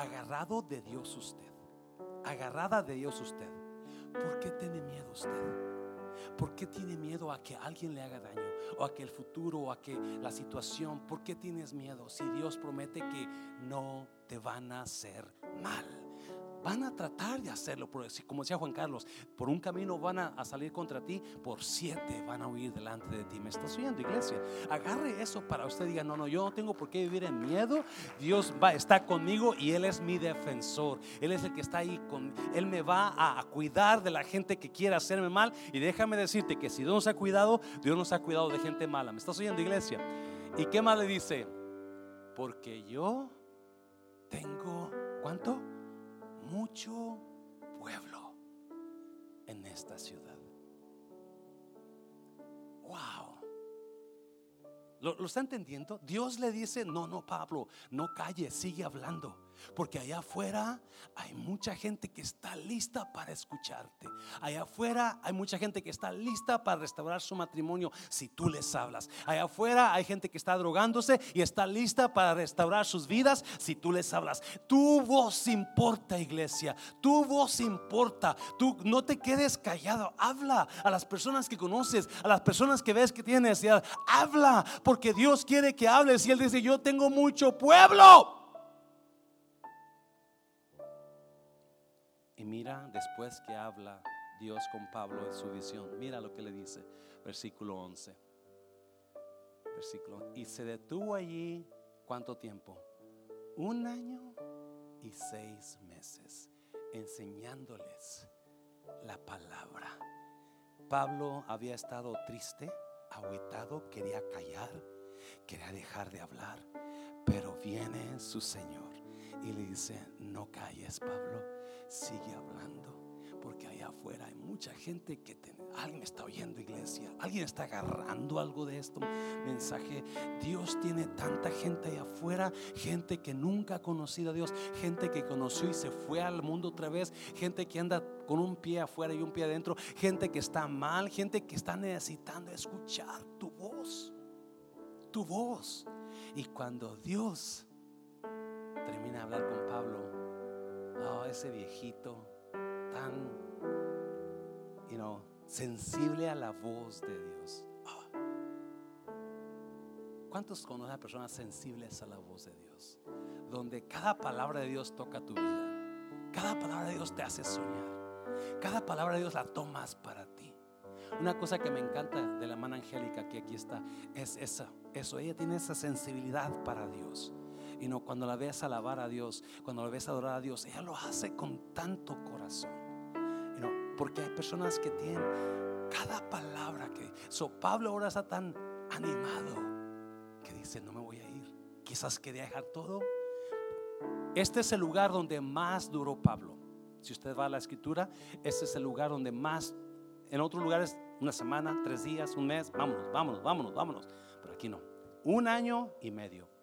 Agarrado de Dios usted. Agarrada de Dios usted. ¿Por qué tiene miedo usted? ¿Por qué tiene miedo a que alguien le haga daño? O a que el futuro, o a que la situación. ¿Por qué tienes miedo si Dios promete que no te van a hacer mal? Van a tratar de hacerlo, como decía Juan Carlos, por un camino van a, salir contra ti, por siete van a huir delante de ti. ¿Me estás oyendo, iglesia? Agarre eso para usted. Diga, no, no, yo no tengo por qué vivir en miedo. Dios va, está conmigo y Él es mi defensor. Él es el que está ahí con, Él me va a, cuidar de la gente que quiera hacerme mal. Y déjame decirte que si Dios nos ha cuidado, Dios nos ha cuidado de gente mala. ¿Me estás oyendo, iglesia? ¿Y qué más le dice? Porque yo tengo, ¿cuánto? Mucho pueblo en esta ciudad. Wow. ¿Lo, ¿Lo, está entendiendo? Dios le dice, no, no, Pablo, no calle, sigue hablando. Porque allá afuera hay mucha gente que está lista para escucharte. Allá afuera hay mucha gente que está lista para restaurar su matrimonio si tú les hablas. Allá afuera hay gente que está drogándose y está lista para restaurar sus vidas si tú les hablas. Tu voz importa, iglesia. Tu voz importa. Tú no te quedes callado. Habla a las personas que conoces, a las personas que ves que tienen necesidad. Habla porque Dios quiere que hables y Él dice, yo tengo mucho pueblo. Mira después que habla Dios con Pablo en su visión, mira lo que le dice, versículo 11. Versículo. Y se detuvo allí, ¿cuánto tiempo? Un año y seis meses, enseñándoles la palabra. Pablo había estado triste, aguitado, quería callar, quería dejar de hablar, pero viene su Señor y le dice, no calles, Pablo, sigue hablando. Porque allá afuera hay mucha gente que alguien está oyendo iglesia, alguien está agarrando algo de esto mensaje. Dios tiene tanta gente allá afuera, gente que nunca ha conocido a Dios, gente que conoció y se fue al mundo otra vez, gente que anda con un pie afuera y un pie adentro, gente que está mal, gente que está necesitando escuchar tu voz, tu voz. Y cuando Dios termina de hablar con Pablo, oh, ese viejito tan, you know, sensible a la voz de Dios. Oh. ¿Cuántos conocen a personas sensibles a la voz de Dios? Donde cada palabra de Dios toca tu vida. Cada palabra de Dios te hace soñar. Cada palabra de Dios la tomas para ti. Una cosa que me encanta de la hermana Angélica que aquí está es esa, eso. Ella tiene esa sensibilidad para Dios. Y no, cuando la ves alabar a Dios, cuando la ves adorar a Dios, ella lo hace con tanto corazón. Y no, porque hay personas que tienen cada palabra que. So Pablo ahora está tan animado que dice: No me voy a ir. Quizás quería dejar todo. Este es el lugar donde más duró Pablo. Si usted va a la escritura, este es el lugar donde más. En otros lugares, una semana, tres días, un mes, vámonos, vámonos, vámonos, vámonos. Pero aquí no. Un año y medio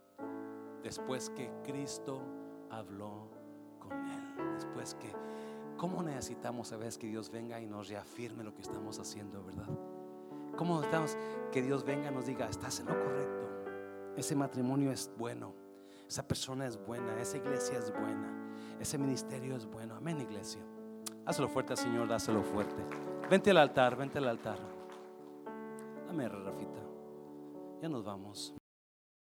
después que Cristo habló con él. Después que, ¿cómo necesitamos a veces que Dios venga y nos reafirme lo que estamos haciendo, verdad? ¿Cómo necesitamos que Dios venga y nos diga, estás en lo correcto? Ese matrimonio es bueno, esa persona es buena, esa iglesia es buena, ese ministerio es bueno. Amén, iglesia. Hazlo fuerte, Señor, dáselo fuerte. Vente al altar, vente al altar. Dame, Rafita. Ya nos vamos.